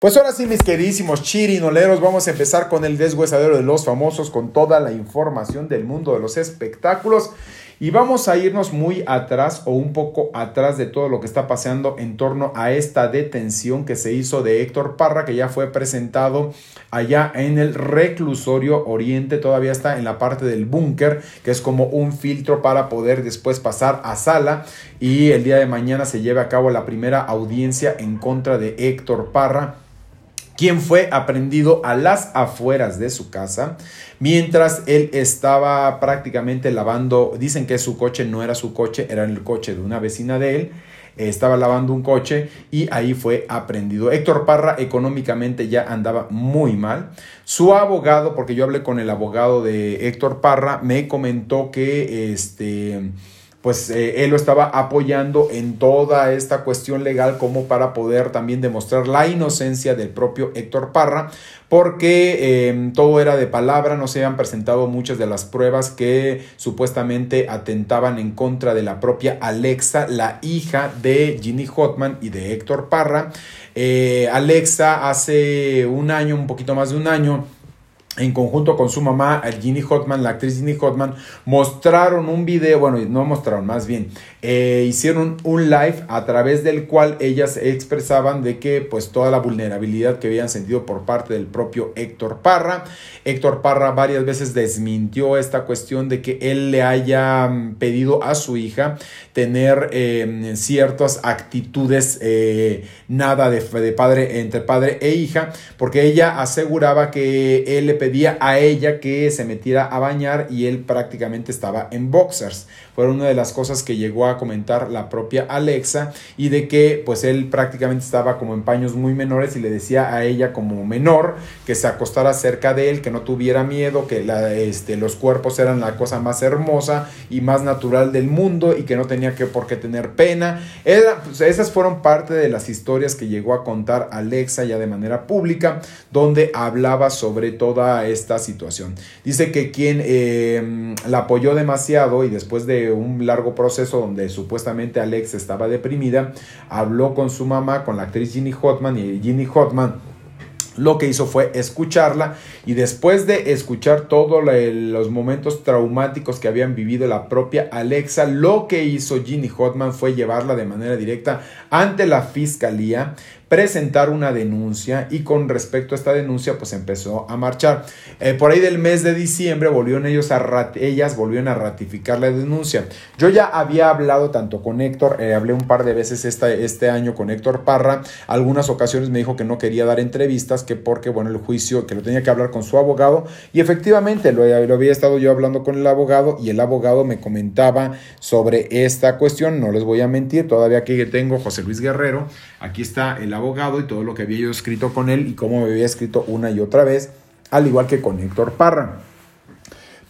Pues ahora sí, mis queridísimos chirinoleros, vamos a empezar con el deshuesadero de los famosos, con toda la información del mundo de los espectáculos. Y vamos a irnos muy atrás o un poco atrás de todo lo que está pasando en torno a esta detención que se hizo de Héctor Parra, que ya fue presentado allá en el reclusorio oriente, todavía está en la parte del búnker, que es como un filtro para poder después pasar a sala y el día de mañana se lleve a cabo la primera audiencia en contra de Héctor Parra quien fue aprendido a las afueras de su casa mientras él estaba prácticamente lavando, dicen que su coche no era su coche, era el coche de una vecina de él, estaba lavando un coche y ahí fue aprendido. Héctor Parra económicamente ya andaba muy mal. Su abogado, porque yo hablé con el abogado de Héctor Parra, me comentó que este pues eh, él lo estaba apoyando en toda esta cuestión legal como para poder también demostrar la inocencia del propio Héctor Parra, porque em, todo era de palabra, no se habían presentado muchas de las pruebas que supuestamente atentaban en contra de la propia Alexa, la hija de Ginny Hotman y de Héctor Parra. Eh, Alexa hace un año, un poquito más de un año, en conjunto con su mamá, Ginny Hotman, la actriz Ginny Hotman, mostraron un video, bueno, no mostraron, más bien, eh, hicieron un live a través del cual ellas expresaban de que pues toda la vulnerabilidad que habían sentido por parte del propio Héctor Parra. Héctor Parra varias veces desmintió esta cuestión de que él le haya mm, pedido a su hija tener em, ciertas actitudes eh, nada de, de padre entre padre e hija, porque ella aseguraba que él le pedía a ella que se metiera a bañar y él prácticamente estaba en boxers. Fue una de las cosas que llegó a comentar la propia Alexa y de que pues él prácticamente estaba como en paños muy menores y le decía a ella como menor que se acostara cerca de él, que no tuviera miedo, que la, este, los cuerpos eran la cosa más hermosa y más natural del mundo y que no tenía que por qué tener pena. Pues, esas fueron parte de las historias que llegó a contar Alexa ya de manera pública, donde hablaba sobre toda esta situación. Dice que quien eh, la apoyó demasiado y después de un largo proceso donde supuestamente Alex estaba deprimida, habló con su mamá, con la actriz Ginny Hotman y Ginny Hotman lo que hizo fue escucharla y después de escuchar todos los momentos traumáticos que habían vivido la propia Alexa, lo que hizo Ginny Hotman fue llevarla de manera directa ante la fiscalía presentar una denuncia y con respecto a esta denuncia pues empezó a marchar. Eh, por ahí del mes de diciembre volvieron ellos a ellas volvieron a ratificar la denuncia. Yo ya había hablado tanto con Héctor, eh, hablé un par de veces este año con Héctor Parra, algunas ocasiones me dijo que no quería dar entrevistas, que porque bueno el juicio, que lo tenía que hablar con su abogado y efectivamente lo, lo había estado yo hablando con el abogado y el abogado me comentaba sobre esta cuestión, no les voy a mentir, todavía que tengo José Luis Guerrero, aquí está el y todo lo que había yo escrito con él y cómo me había escrito una y otra vez, al igual que con Héctor Parra.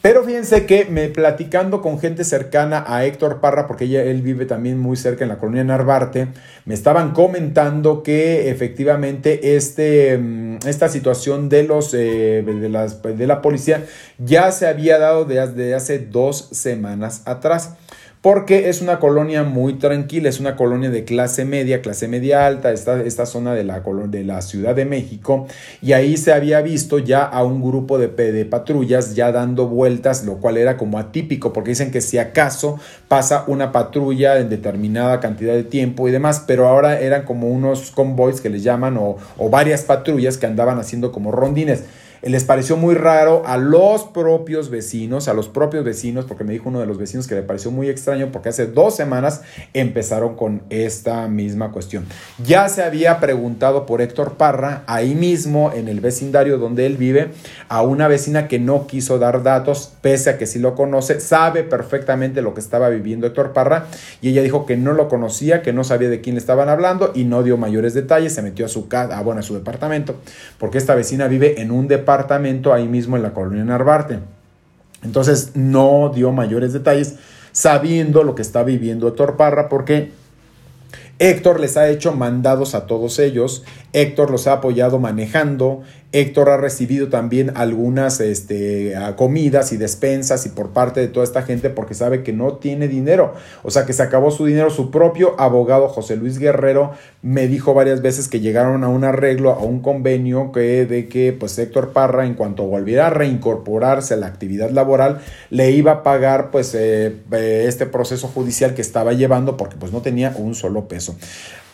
Pero fíjense que me platicando con gente cercana a Héctor Parra, porque ella, él vive también muy cerca en la colonia Narvarte, me estaban comentando que efectivamente este, mm, esta situación de, los, eh, de, las, de la policía ya se había dado desde hace dos semanas atrás porque es una colonia muy tranquila, es una colonia de clase media, clase media alta, esta, esta zona de la, de la Ciudad de México, y ahí se había visto ya a un grupo de, de patrullas ya dando vueltas, lo cual era como atípico, porque dicen que si acaso pasa una patrulla en determinada cantidad de tiempo y demás, pero ahora eran como unos convoys que les llaman o, o varias patrullas que andaban haciendo como rondines les pareció muy raro a los propios vecinos, a los propios vecinos, porque me dijo uno de los vecinos que le pareció muy extraño porque hace dos semanas empezaron con esta misma cuestión. Ya se había preguntado por Héctor Parra, ahí mismo en el vecindario donde él vive, a una vecina que no quiso dar datos, pese a que sí lo conoce, sabe perfectamente lo que estaba viviendo Héctor Parra, y ella dijo que no lo conocía, que no sabía de quién le estaban hablando y no dio mayores detalles, se metió a su casa, bueno, a su departamento, porque esta vecina vive en un departamento ahí mismo en la colonia Narvarte. Entonces no dio mayores detalles sabiendo lo que está viviendo Héctor Parra porque Héctor les ha hecho mandados a todos ellos, Héctor los ha apoyado manejando, Héctor ha recibido también algunas este, comidas y despensas y por parte de toda esta gente porque sabe que no tiene dinero. O sea que se acabó su dinero. Su propio abogado José Luis Guerrero me dijo varias veces que llegaron a un arreglo, a un convenio que de que pues Héctor Parra en cuanto volviera a reincorporarse a la actividad laboral le iba a pagar pues eh, eh, este proceso judicial que estaba llevando porque pues no tenía un solo peso.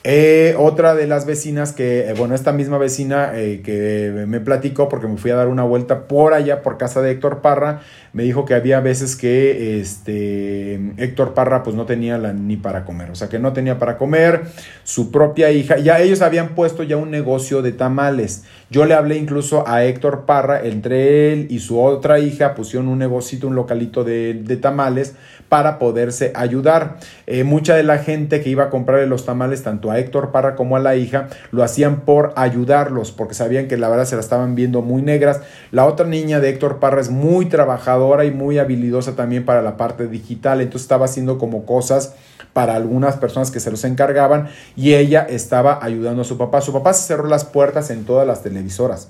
Eh, otra de las vecinas que, eh, bueno, esta misma vecina eh, que me platicó porque me fui a dar una vuelta por allá, por casa de Héctor Parra, me dijo que había veces que este, Héctor Parra pues no tenía la, ni para comer, o sea que no tenía para comer, su propia hija, ya ellos habían puesto ya un negocio de tamales. Yo le hablé incluso a Héctor Parra, entre él y su otra hija pusieron un negocito, un localito de, de tamales para poderse ayudar. mucha de la gente que iba a comprarle los tamales, tanto a Héctor Parra como a la hija, lo hacían por ayudarlos, porque sabían que la verdad se la estaban viendo muy negras. La otra niña de Héctor Parra es muy trabajadora y muy habilidosa también para la parte digital, entonces estaba haciendo como cosas para algunas personas que se los encargaban y ella estaba ayudando a su papá. Su papá se cerró las puertas en todas las televisoras.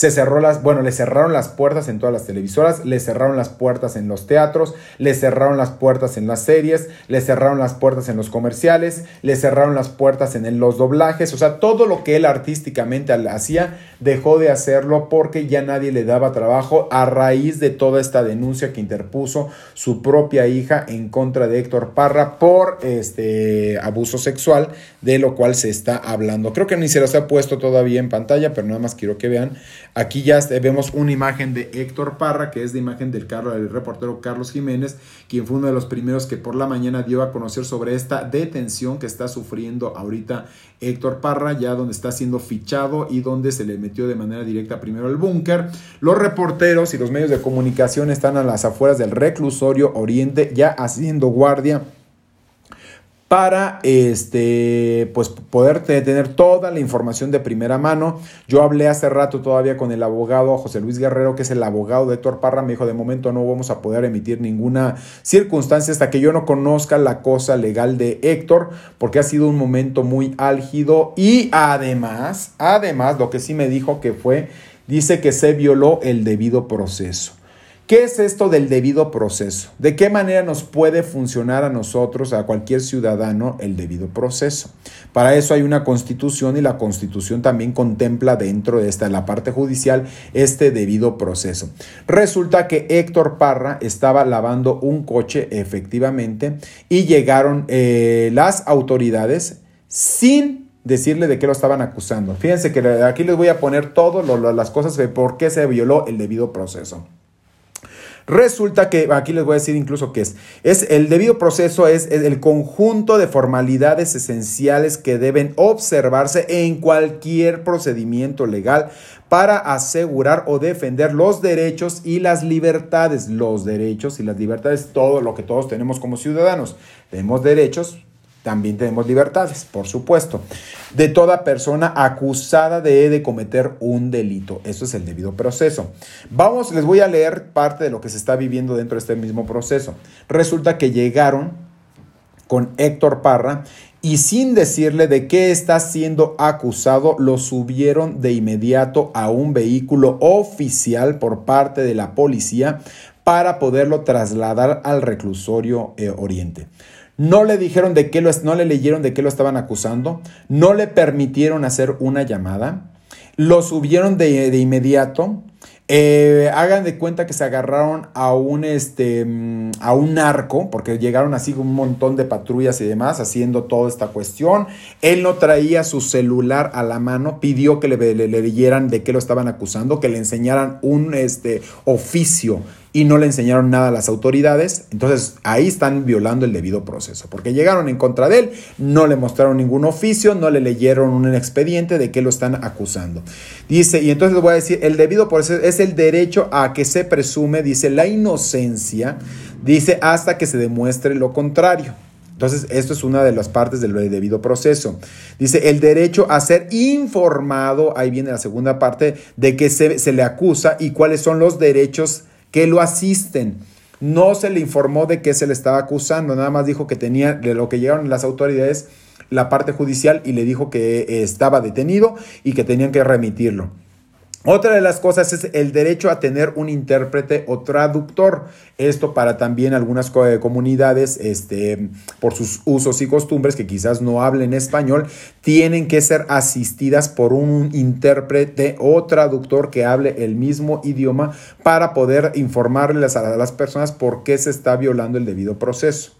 Se cerró las, bueno, le cerraron las puertas en todas las televisoras, le cerraron las puertas en los teatros, le cerraron las puertas en las series, le cerraron las puertas en los comerciales, le cerraron las puertas en los doblajes, o sea, todo lo que él artísticamente hacía dejó de hacerlo porque ya nadie le daba trabajo a raíz de toda esta denuncia que interpuso su propia hija en contra de Héctor Parra por este abuso sexual, de lo cual se está hablando. Creo que ni se los ha puesto todavía en pantalla, pero nada más quiero que vean Aquí ya vemos una imagen de Héctor Parra, que es la imagen del, del reportero Carlos Jiménez, quien fue uno de los primeros que por la mañana dio a conocer sobre esta detención que está sufriendo ahorita Héctor Parra, ya donde está siendo fichado y donde se le metió de manera directa primero al búnker. Los reporteros y los medios de comunicación están a las afueras del reclusorio Oriente ya haciendo guardia para este, pues, poder tener toda la información de primera mano. Yo hablé hace rato todavía con el abogado José Luis Guerrero, que es el abogado de Héctor Parra, me dijo, de momento no vamos a poder emitir ninguna circunstancia hasta que yo no conozca la cosa legal de Héctor, porque ha sido un momento muy álgido y además, además, lo que sí me dijo que fue, dice que se violó el debido proceso. ¿Qué es esto del debido proceso? ¿De qué manera nos puede funcionar a nosotros, a cualquier ciudadano, el debido proceso? Para eso hay una constitución y la constitución también contempla dentro de esta, la parte judicial, este debido proceso. Resulta que Héctor Parra estaba lavando un coche efectivamente y llegaron eh, las autoridades sin decirle de qué lo estaban acusando. Fíjense que aquí les voy a poner todas las cosas de por qué se violó el debido proceso. Resulta que, aquí les voy a decir incluso qué es, es el debido proceso es, el conjunto de formalidades esenciales que deben observarse en cualquier procedimiento legal para asegurar o defender los derechos y las libertades, los derechos y las libertades, todo lo que todos tenemos como ciudadanos. Tenemos derechos, también tenemos libertades, por supuesto, de toda persona acusada de, de, cometer un delito. Eso es el debido proceso. Vamos, les voy a leer parte de lo que se está viviendo dentro de este mismo proceso. Resulta que llegaron con Héctor Parra y sin decirle de qué está siendo acusado, lo subieron de inmediato a un vehículo oficial por parte de la policía para poderlo trasladar al reclusorio eh, Oriente. No le dijeron de qué lo, no le leyeron de qué lo estaban acusando, no le permitieron hacer una llamada, lo subieron de, de inmediato, eh, hagan de cuenta que se agarraron a un, este, mm, a un narco, porque llegaron así un montón de patrullas y demás haciendo toda esta cuestión. Él no traía su celular a la mano, pidió que le, le, leyeran de qué lo estaban acusando, que le enseñaran un este, oficio y no le enseñaron nada a las autoridades. Entonces ahí están violando el debido proceso, porque llegaron en contra de él, no le mostraron ningún oficio, no le leyeron un expediente de qué lo están acusando. Dice, y entonces voy a decir, el debido proceso es el derecho a que se presume, dice, la inocencia, dice, hasta que se demuestre lo contrario. Entonces, esto es una de las partes del debido proceso. Dice, el derecho a ser informado, ahí viene la segunda parte, de que se, se le acusa y cuáles son los derechos que lo asisten. No se le informó de qué se le estaba acusando, nada más dijo que tenía, de lo que llegaron las autoridades, la parte judicial y le dijo que estaba detenido y que tenían que remitirlo. Otra de las cosas es el derecho a tener un intérprete o traductor. Esto para también algunas comunidades, este, por sus usos y costumbres, que quizás no hablen español, tienen que ser asistidas por un intérprete o traductor que hable el mismo idioma para poder informarles a las personas por qué se está violando el debido proceso.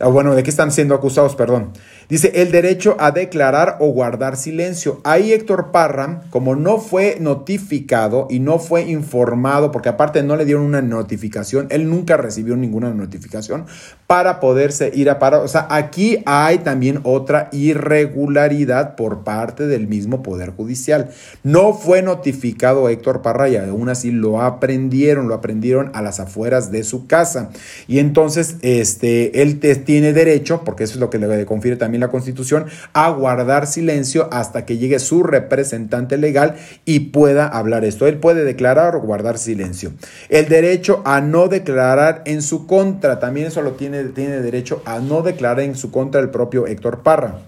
Ah, bueno, ¿de qué están siendo acusados? Perdón. Dice, el derecho a declarar o guardar silencio. Ahí Héctor Parra, como no fue notificado y no fue informado, porque aparte no le dieron una notificación, él nunca recibió ninguna notificación para poderse ir a parar. O sea, aquí hay también otra irregularidad por parte del mismo Poder Judicial. No fue notificado Héctor Parra y aún así lo aprendieron, lo aprendieron a las afueras de su casa. Y entonces, este, él tiene derecho, porque eso es lo que le confiere también la Constitución, a guardar silencio hasta que llegue su representante legal y pueda hablar esto. Él puede declarar o guardar silencio. El derecho a no declarar en su contra, también eso lo tiene, tiene derecho a no declarar en su contra el propio Héctor Parra.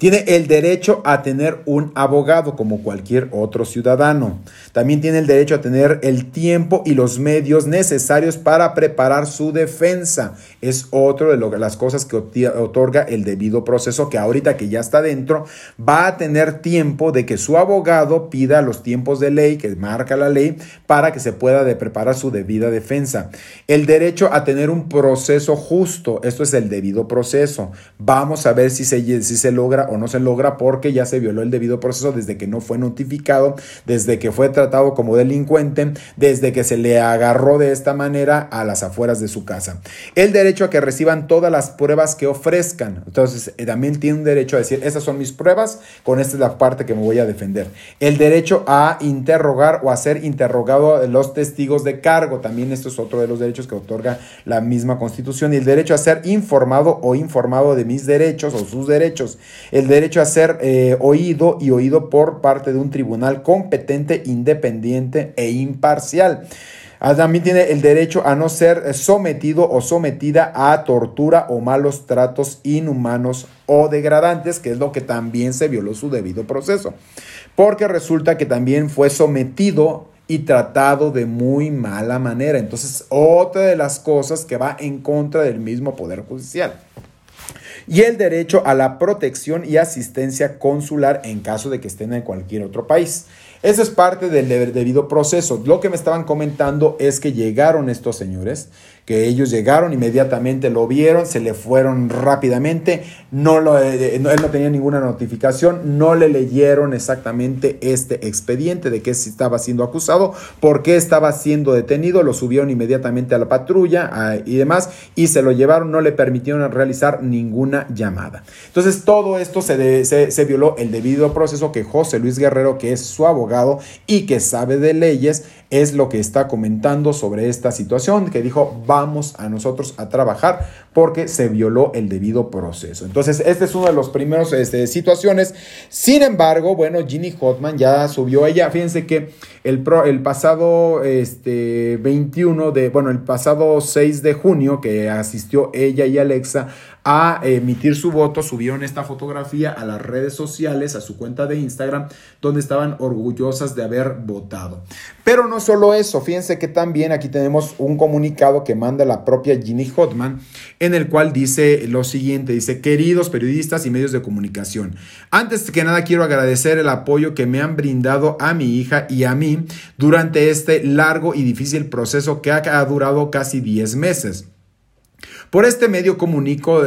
Tiene el derecho a tener un abogado como cualquier otro ciudadano. También tiene el derecho a tener el tiempo y los medios necesarios para preparar su defensa. Es otro de las cosas que otorga el debido proceso que ahorita que ya está dentro va a tener tiempo de que su abogado pida los tiempos de ley que marca la ley para que se pueda preparar su debida defensa. El derecho a tener un proceso justo. Esto es el debido proceso. Vamos a ver si se logra o no se logra porque ya se violó el debido proceso desde que no fue notificado, desde que fue tratado como delincuente, desde que se le agarró de esta manera a las afueras de su casa. El derecho a que reciban todas las pruebas que ofrezcan. Entonces, eh, también tiene un derecho a decir, esas son mis pruebas, con esta es la parte que me voy a defender. El derecho a interrogar o a ser interrogado los testigos de cargo. También esto es otro de los derechos que otorga la misma Constitución. Y el derecho a ser informado o informado de mis derechos o sus derechos derecho a ser eh, oído y oído por parte de un tribunal competente, independiente e imparcial. Ah, también tiene el derecho a no ser sometido o sometida a tortura o malos tratos inhumanos o degradantes, que es lo que también se violó su debido proceso. Porque resulta que también fue sometido y tratado de muy mala manera. Entonces, otra de las cosas que va en contra del mismo Poder Judicial y el derecho a la protección y asistencia consular en caso de que estén en cualquier otro país. Eso es parte del debido proceso. Lo que me estaban comentando es que llegaron estos señores, que ellos llegaron inmediatamente, lo vieron, se le fueron rápidamente, no lo, eh, él no tenía ninguna notificación, no le leyeron exactamente este expediente de que estaba siendo acusado, por qué estaba siendo detenido, lo subieron inmediatamente a la patrulla y demás y se lo llevaron, no le permitieron realizar ninguna llamada. Entonces todo esto se, se violó el debido proceso que José Luis Guerrero, que es su abogado, y que sabe de leyes, es lo que está comentando sobre esta situación, que dijo, vamos a nosotros a trabajar porque se violó el debido proceso. Entonces, este es uno de los primeros este, situaciones. Sin embargo, bueno, Ginny Hotman ya subió ella, fíjense que el, el pasado este, 21 de, bueno, el pasado 6 de junio que asistió ella y Alexa a emitir su voto, subieron esta fotografía a las redes sociales, a su cuenta de Instagram, donde estaban orgullosas de haber votado. Pero no solo eso, fíjense que también aquí tenemos un comunicado que manda la propia Ginny Hotman, en el cual dice lo siguiente, dice, queridos periodistas y medios de comunicación, antes que nada quiero agradecer el apoyo que me han brindado a mi hija y a mí durante este largo y difícil proceso que ha durado casi 10 meses. Por este medio comunico,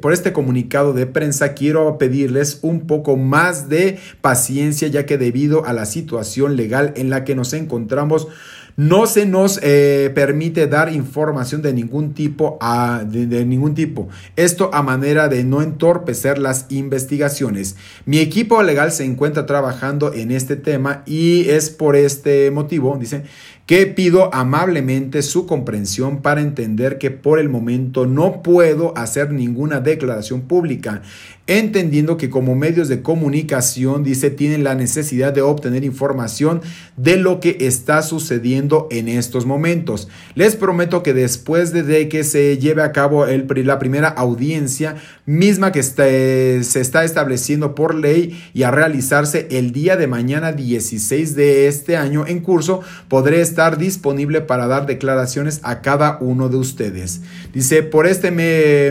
por este comunicado de prensa, quiero pedirles un poco más de paciencia, ya que debido a la situación legal en la que nos encontramos, no se nos eh, permite dar información de ningún tipo a, de, ningún tipo. Esto a manera de no entorpecer las investigaciones. Mi equipo legal se encuentra trabajando en este tema y es por este motivo, dice, que pido amablemente su comprensión para entender que por el momento no puedo hacer ninguna declaración pública entendiendo que como medios de comunicación, dice, tienen la necesidad de obtener información de lo que está sucediendo en estos momentos. Les prometo que después de que se lleve a cabo el, la primera audiencia, misma que se está estableciendo por ley y a realizarse el día de mañana 16 de este año en curso, podré estar disponible para dar declaraciones a cada uno de ustedes. Dice, por este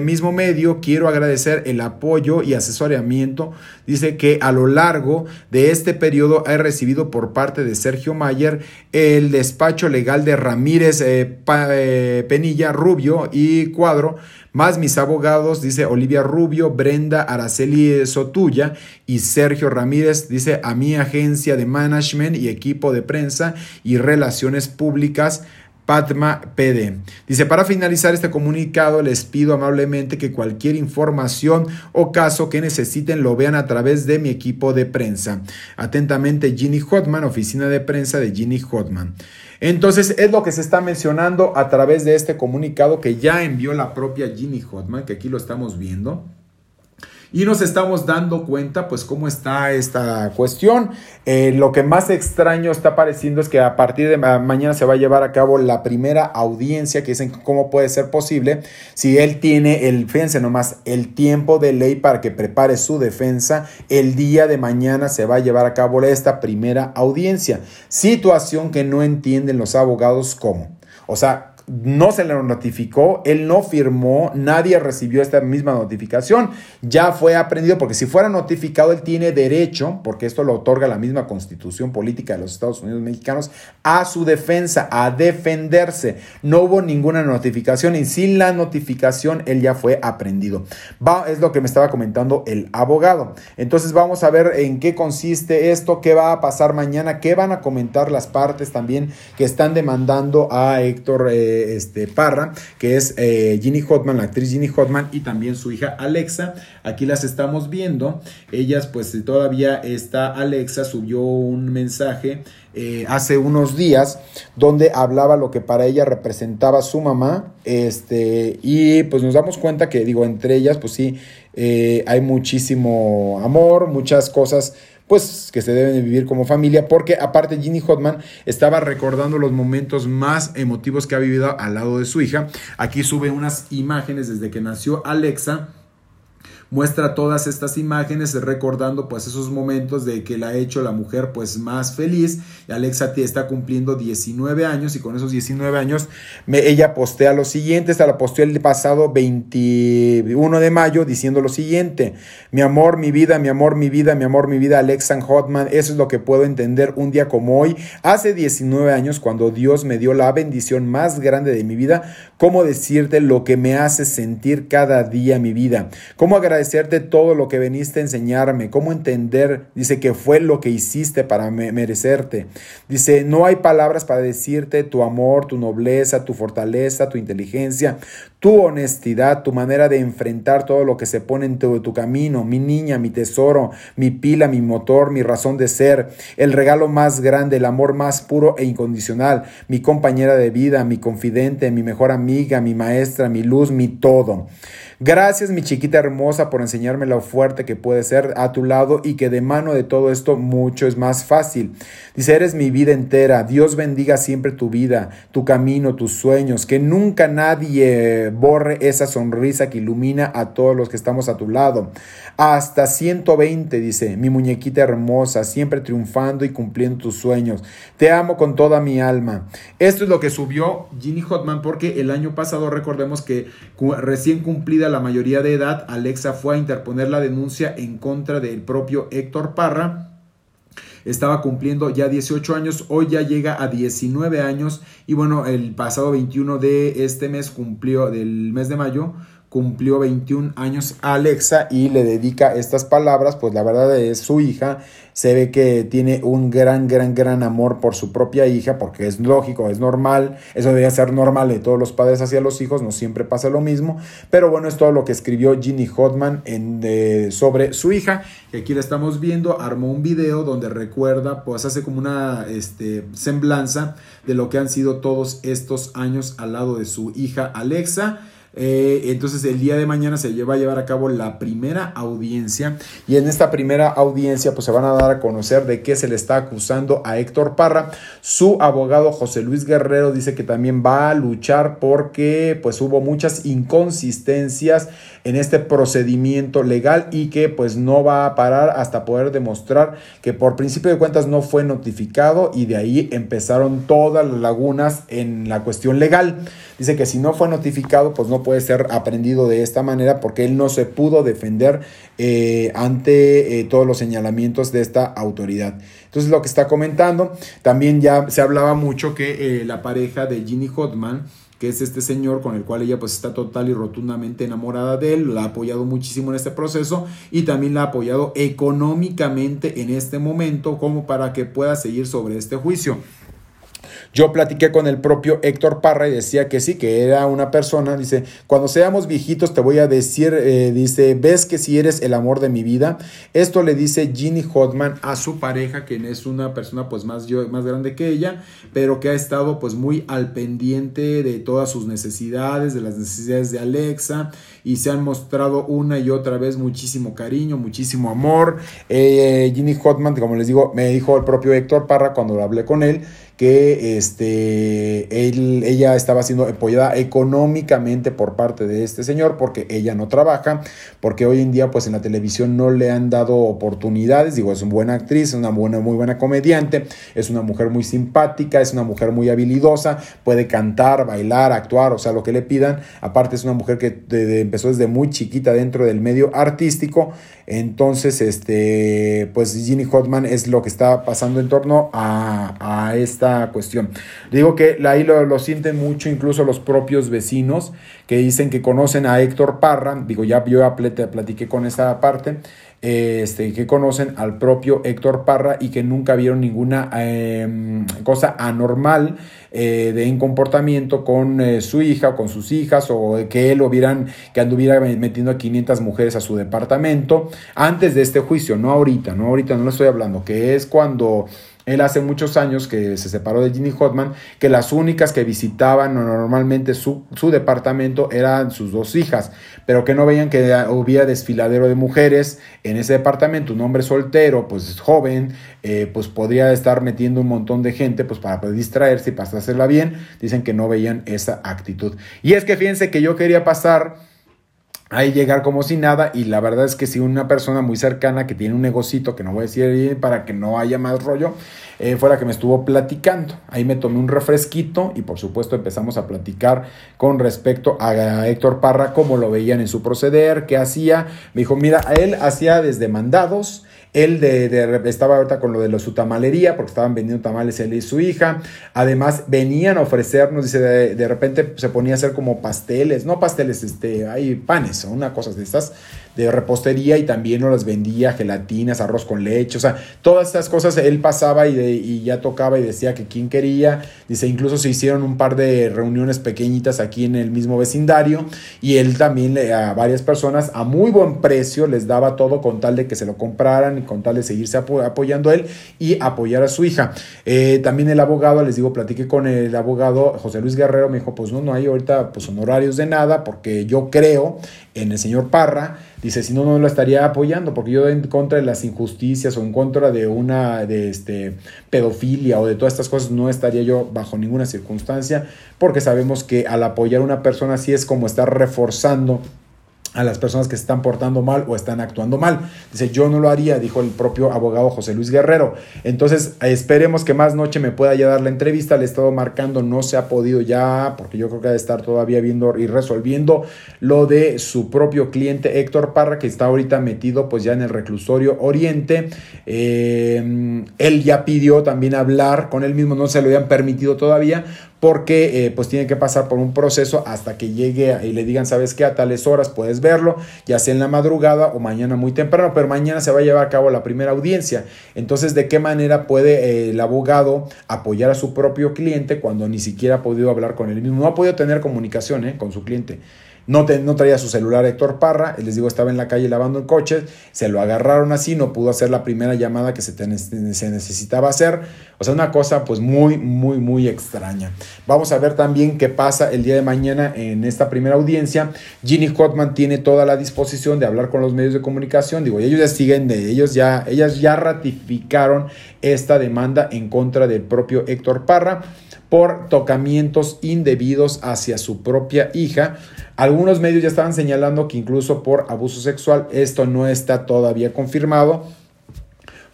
mismo medio quiero agradecer el apoyo y asesoramiento, dice que a lo largo de este periodo he recibido por parte de Sergio Mayer el despacho legal de Ramírez eh, eh, Penilla Rubio y Cuadro, más mis abogados, dice Olivia Rubio, Brenda Araceli Sotuya y Sergio Ramírez, dice a mi agencia de management y equipo de prensa y relaciones públicas Padma PD. Dice, para finalizar este comunicado, les pido amablemente que cualquier información o caso que necesiten lo vean a través de mi equipo de prensa. Atentamente, Ginny Hotman, oficina de prensa de Ginny Hotman. Entonces, es lo que se está mencionando a través de este comunicado que ya envió la propia Ginny Hotman, que aquí lo estamos viendo. Y nos estamos dando cuenta, pues, cómo está esta cuestión. Eh, lo que más extraño está pareciendo es que a partir de mañana se va a llevar a cabo la primera audiencia, que dicen cómo puede ser posible si él tiene el, fíjense nomás, el tiempo de ley para que prepare su defensa. El día de mañana se va a llevar a cabo esta primera audiencia. Situación que no entienden los abogados cómo. O sea, no se le notificó, él no firmó, nadie recibió esta misma notificación, ya fue aprendido, porque si fuera notificado, él tiene derecho, porque esto lo otorga la misma constitución política de los Estados Unidos mexicanos, a su defensa, a defenderse. No hubo ninguna notificación y sin la notificación él ya fue aprendido. Es lo que me estaba comentando el abogado. Entonces vamos a ver en qué consiste esto, qué va a pasar mañana, qué van a comentar las partes también que están demandando a Héctor. Eh, este, Parra, que es eh, Ginny Hotman, la actriz Ginny Hotman, y también su hija Alexa. Aquí las estamos viendo. Ellas, pues todavía está Alexa, subió un mensaje eh, hace unos días donde hablaba lo que para ella representaba su mamá. Este, y pues nos damos cuenta que, digo, entre ellas, pues sí, eh, hay muchísimo amor, muchas cosas pues que se deben de vivir como familia, porque aparte Ginny Hotman estaba recordando los momentos más emotivos que ha vivido al lado de su hija. Aquí sube unas imágenes desde que nació Alexa muestra todas estas imágenes recordando pues esos momentos de que la ha hecho la mujer pues más feliz. Alexa está cumpliendo 19 años y con esos 19 años ella postea lo siguiente, esta la posteó el pasado 21 de mayo diciendo lo siguiente, mi amor, mi vida, mi amor, mi vida, mi amor, mi vida, Alexa Hotman, eso es lo que puedo entender un día como hoy, hace 19 años cuando Dios me dio la bendición más grande de mi vida, cómo decirte lo que me hace sentir cada día mi vida, cómo agradecer agradecerte todo lo que veniste a enseñarme, cómo entender, dice que fue lo que hiciste para merecerte. Dice, no hay palabras para decirte tu amor, tu nobleza, tu fortaleza, tu inteligencia, tu honestidad, tu manera de enfrentar todo lo que se pone en tu, tu camino, mi niña, mi tesoro, mi pila, mi motor, mi razón de ser, el regalo más grande, el amor más puro e incondicional, mi compañera de vida, mi confidente, mi mejor amiga, mi maestra, mi luz, mi todo. Gracias, mi chiquita hermosa, por enseñarme lo fuerte que puede ser a tu lado y que de mano de todo esto mucho es más fácil. Dice, eres mi vida entera. Dios bendiga siempre tu vida, tu camino, tus sueños. Que nunca nadie borre esa sonrisa que ilumina a todos los que estamos a tu lado. Hasta 120, dice, mi muñequita hermosa, siempre triunfando y cumpliendo tus sueños. Te amo con toda mi alma. Esto es lo que subió Ginny Hotman porque el año pasado recordemos que recién cumplida la mayoría de edad, Alexa fue a interponer la denuncia en contra del propio Héctor Parra. Estaba cumpliendo ya 18 años, hoy ya llega a 19 años y bueno, el pasado 21 de este mes cumplió, del mes de mayo, cumplió 21 años Alexa y le dedica estas palabras, pues la verdad es su hija, se ve que tiene un gran, gran, gran amor por su propia hija, porque es lógico, es normal, eso debería ser normal de todos los padres hacia los hijos, no siempre pasa lo mismo, pero bueno, es todo lo que escribió Ginny Hotman en, sobre su hija, y aquí la estamos viendo, armó un video donde recuerda, pues hace como una este, semblanza de lo que han sido todos estos años al lado de su hija Alexa, eh, entonces el día de mañana se va a llevar a cabo la primera audiencia y en esta primera audiencia pues se van a dar a conocer de qué se le está acusando a Héctor Parra. Su abogado José Luis Guerrero dice que también va a luchar porque pues hubo muchas inconsistencias en este procedimiento legal y que pues no va a parar hasta poder demostrar que por principio de cuentas no fue notificado y de ahí empezaron todas las lagunas en la cuestión legal. Dice que si no fue notificado pues no puede ser aprendido de esta manera porque él no se pudo defender eh, ante eh, todos los señalamientos de esta autoridad. Entonces lo que está comentando, también ya se hablaba mucho que eh, la pareja de Ginny Hotman, que es este señor con el cual ella pues está total y rotundamente enamorada de él, la ha apoyado muchísimo en este proceso y también la ha apoyado económicamente en este momento como para que pueda seguir sobre este juicio. Yo platiqué con el propio Héctor Parra y decía que sí, que era una persona, dice, cuando seamos viejitos te voy a decir, eh, dice, ves que si eres el amor de mi vida. Esto le dice Ginny Hotman a su pareja, quien es una persona pues más, yo, más grande que ella, pero que ha estado pues muy al pendiente de todas sus necesidades, de las necesidades de Alexa y se han mostrado una y otra vez muchísimo cariño, muchísimo amor. Eh, Ginny Hotman, como les digo, me dijo el propio Héctor Parra cuando hablé con él, que este, él, ella estaba siendo apoyada económicamente por parte de este señor porque ella no trabaja, porque hoy en día pues en la televisión no le han dado oportunidades, digo, es una buena actriz, es una buena, muy buena comediante, es una mujer muy simpática, es una mujer muy habilidosa, puede cantar, bailar, actuar, o sea, lo que le pidan, aparte es una mujer que empezó desde muy chiquita dentro del medio artístico, entonces, este, pues Ginny Hotman es lo que está pasando en torno a, esta cuestión. Digo que ahí lo, lo, sienten mucho incluso los propios vecinos que dicen que conocen a Héctor Parra, digo, ya yo platiqué con esa parte, este, que conocen al propio Héctor Parra y que nunca vieron ninguna em, cosa anormal eh, de en comportamiento con eh, su hija o con sus hijas o que él hubieran, que anduviera metiendo a 500 mujeres a su departamento. Antes de este juicio, no ahorita, no ahorita, no le estoy hablando, que es cuando él hace muchos años que se separó de Ginny Hotman, que las únicas que visitaban normalmente su, departamento eran sus dos hijas, pero que no veían que hubiera desfiladero de mujeres en ese departamento. Un hombre soltero, pues joven, eh, pues podría estar metiendo un montón de gente pues para poder distraerse y pasársela bien. Dicen que no veían esa actitud. Y es que fíjense que yo quería pasar ahí llegar como si nada y la verdad es que si una persona muy cercana que tiene un negocito que no voy a decir para que no haya más rollo eh, fue la que me estuvo platicando. Ahí me tomé un refresquito y por supuesto empezamos a platicar con respecto a Héctor Parra cómo lo veían en su proceder qué hacía. Me dijo mira él hacía desde mandados él de, estaba ahorita con lo de su tamalería, porque estaban vendiendo tamales él y su hija. Además, venían a ofrecernos, dice, de, repente se ponía a hacer como pasteles, no pasteles, este, hay panes una cosa de estas de repostería y también nos las vendía, gelatinas, arroz con leche, o sea, todas estas cosas él pasaba y, y ya tocaba y decía que quien quería, dice, incluso se hicieron un par de reuniones pequeñitas aquí en el mismo vecindario y él también a varias personas a muy buen precio les daba todo con tal de que se lo compraran con tal de seguirse apoyando a él y apoyar a su hija. Eh, también el abogado, les digo, platiqué con el abogado José Luis Guerrero, me dijo, pues no, no hay ahorita pues honorarios de nada porque yo creo en el señor Parra, dice, si no, no lo estaría apoyando, porque yo en contra de las injusticias o en contra de una de este, pedofilia o de todas estas cosas, no estaría yo bajo ninguna circunstancia, porque sabemos que al apoyar a una persona así es como estar reforzando a las personas que se están portando mal o están actuando mal. Dice, yo no lo haría, dijo el propio abogado José Luis Guerrero. Entonces, esperemos que más noche me pueda ya dar la entrevista. Le he estado marcando, no se ha podido ya, porque yo creo que ha de estar todavía viendo y resolviendo lo de su propio cliente Héctor Parra, que está ahorita metido pues ya en el reclusorio Oriente. Eh, él ya pidió también hablar con él mismo, no se lo habían permitido todavía, porque eh, pues tiene que pasar por un proceso hasta que llegue y le digan, sabes qué, a tales horas puedes verlo, ya sea en la madrugada o mañana muy temprano, pero mañana se va a llevar a cabo la primera audiencia. Entonces, ¿de qué manera puede eh, el abogado apoyar a su propio cliente cuando ni siquiera ha podido hablar con él mismo? No ha podido tener comunicación eh, con su cliente. No, traía su celular Héctor Parra, les digo, estaba en la calle lavando el coche, se lo agarraron así, no pudo hacer la primera llamada que se, se, necesitaba hacer. O sea, una cosa pues muy, muy, muy extraña. Vamos a ver también qué pasa el día de mañana en esta primera audiencia. Ginny Hotman tiene toda la disposición de hablar con los medios de comunicación. Digo, ellos ya siguen de ellos, ya, ellas ya ratificaron esta demanda en contra del propio Héctor Parra por tocamientos indebidos hacia su propia hija. Algunos medios ya estaban señalando que incluso por abuso sexual, esto no está todavía confirmado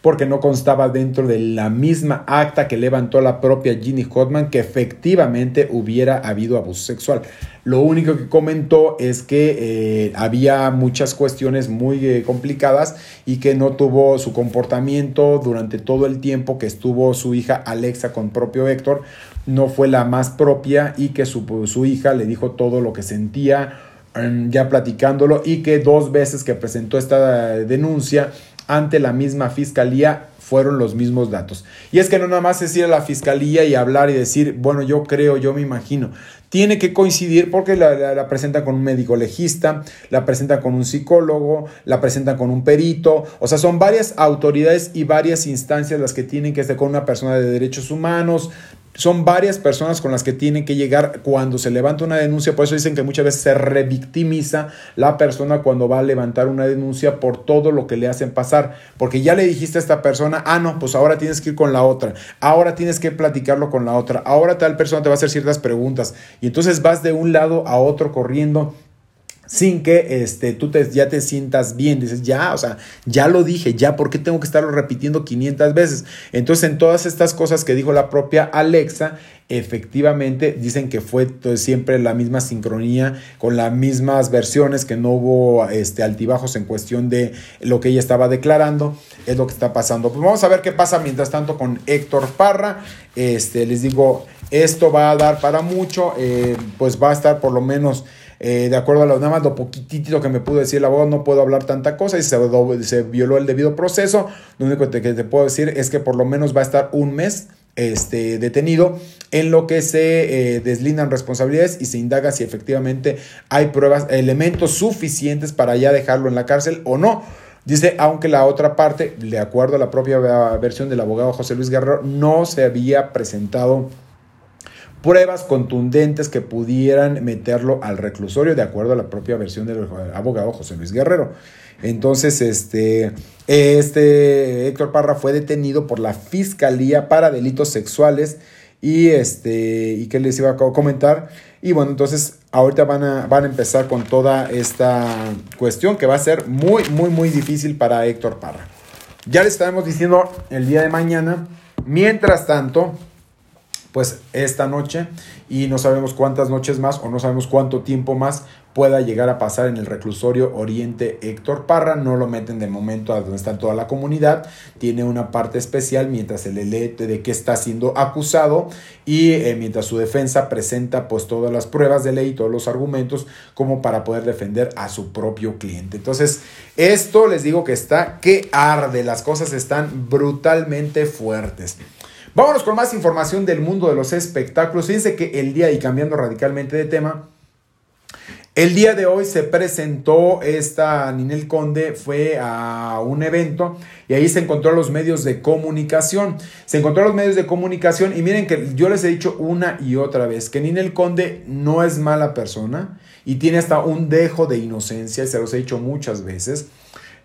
porque no constaba dentro de la misma acta que levantó la propia Ginny Hotman que efectivamente hubiera habido abuso sexual. Lo único que comentó es que eh, había muchas cuestiones muy eh, complicadas y que no tuvo su comportamiento durante todo el tiempo que estuvo su hija Alexa con propio Héctor, no fue la más propia y que su, su hija le dijo todo lo que sentía em, ya platicándolo y que dos veces que presentó esta denuncia ante la misma fiscalía fueron los mismos datos. Y es que no nada más es ir a la fiscalía y hablar y decir, bueno, yo creo, yo me imagino. Tiene que coincidir porque la, la, presenta con un médico legista, la presenta con un psicólogo, la presenta con un perito. O sea, son varias autoridades y varias instancias las que tienen que estar con una persona de derechos humanos, son varias personas con las que tienen que llegar cuando se levanta una denuncia. Por eso dicen que muchas veces se revictimiza la persona cuando va a levantar una denuncia por todo lo que le hacen pasar. Porque ya le dijiste a esta persona, ah, no, pues ahora tienes que ir con la otra. Ahora tienes que platicarlo con la otra. Ahora tal persona te va a hacer ciertas preguntas. Y entonces vas de un lado a otro corriendo sin que este, tú te, ya te sientas bien. Dices, ya, o sea, ya lo dije, ya, ¿por qué tengo que estarlo repitiendo 500 veces? Entonces, en todas estas cosas que dijo la propia Alexa, efectivamente dicen que fue siempre la misma sincronía, con las mismas versiones, que no hubo este, altibajos en cuestión de lo que ella estaba declarando, es lo que está pasando. Pues vamos a ver qué pasa mientras tanto con Héctor Parra. Este, les digo, esto va a dar para mucho, eh, pues va a estar por lo menos eh, de acuerdo a nada más lo poquitito que me pudo decir el abogado, no puedo hablar tanta cosa y se, se violó el debido proceso. Lo único que te, puedo decir es que por lo menos va a estar un mes este, detenido en lo que se eh, deslindan responsabilidades y se indaga si efectivamente hay pruebas, elementos suficientes para ya dejarlo en la cárcel o no. Dice, aunque la otra parte, de acuerdo a la propia versión del abogado José Luis Guerrero, no se había presentado pruebas contundentes que pudieran meterlo al reclusorio, de acuerdo a la propia versión del abogado José Luis Guerrero. Entonces, este, este Héctor Parra fue detenido por la Fiscalía para Delitos Sexuales y este, y que les iba a comentar. Y bueno, entonces ahorita van a, van a empezar con toda esta cuestión que va a ser muy, muy, muy difícil para Héctor Parra. Ya les estaremos diciendo el día de mañana. Mientras tanto, pues esta noche y no sabemos cuántas noches más o no sabemos cuánto tiempo más pueda llegar a pasar en el reclusorio Oriente Héctor Parra. No lo meten de momento a donde está toda la comunidad. Tiene una parte especial mientras se le de qué está siendo acusado y eh, mientras su defensa presenta pues todas las pruebas de ley y todos los argumentos como para poder defender a su propio cliente. Entonces, esto les digo que está que arde. Las cosas están brutalmente fuertes. Vámonos con más información del mundo de los espectáculos. Fíjense que el día, y cambiando radicalmente de tema, el día de hoy se presentó esta Ninel Conde, fue a un evento y ahí se encontró a los medios de comunicación. Se encontró a los medios de comunicación y miren que yo les he dicho una y otra vez que Ninel Conde no es mala persona y tiene hasta un dejo de inocencia y se los he dicho muchas veces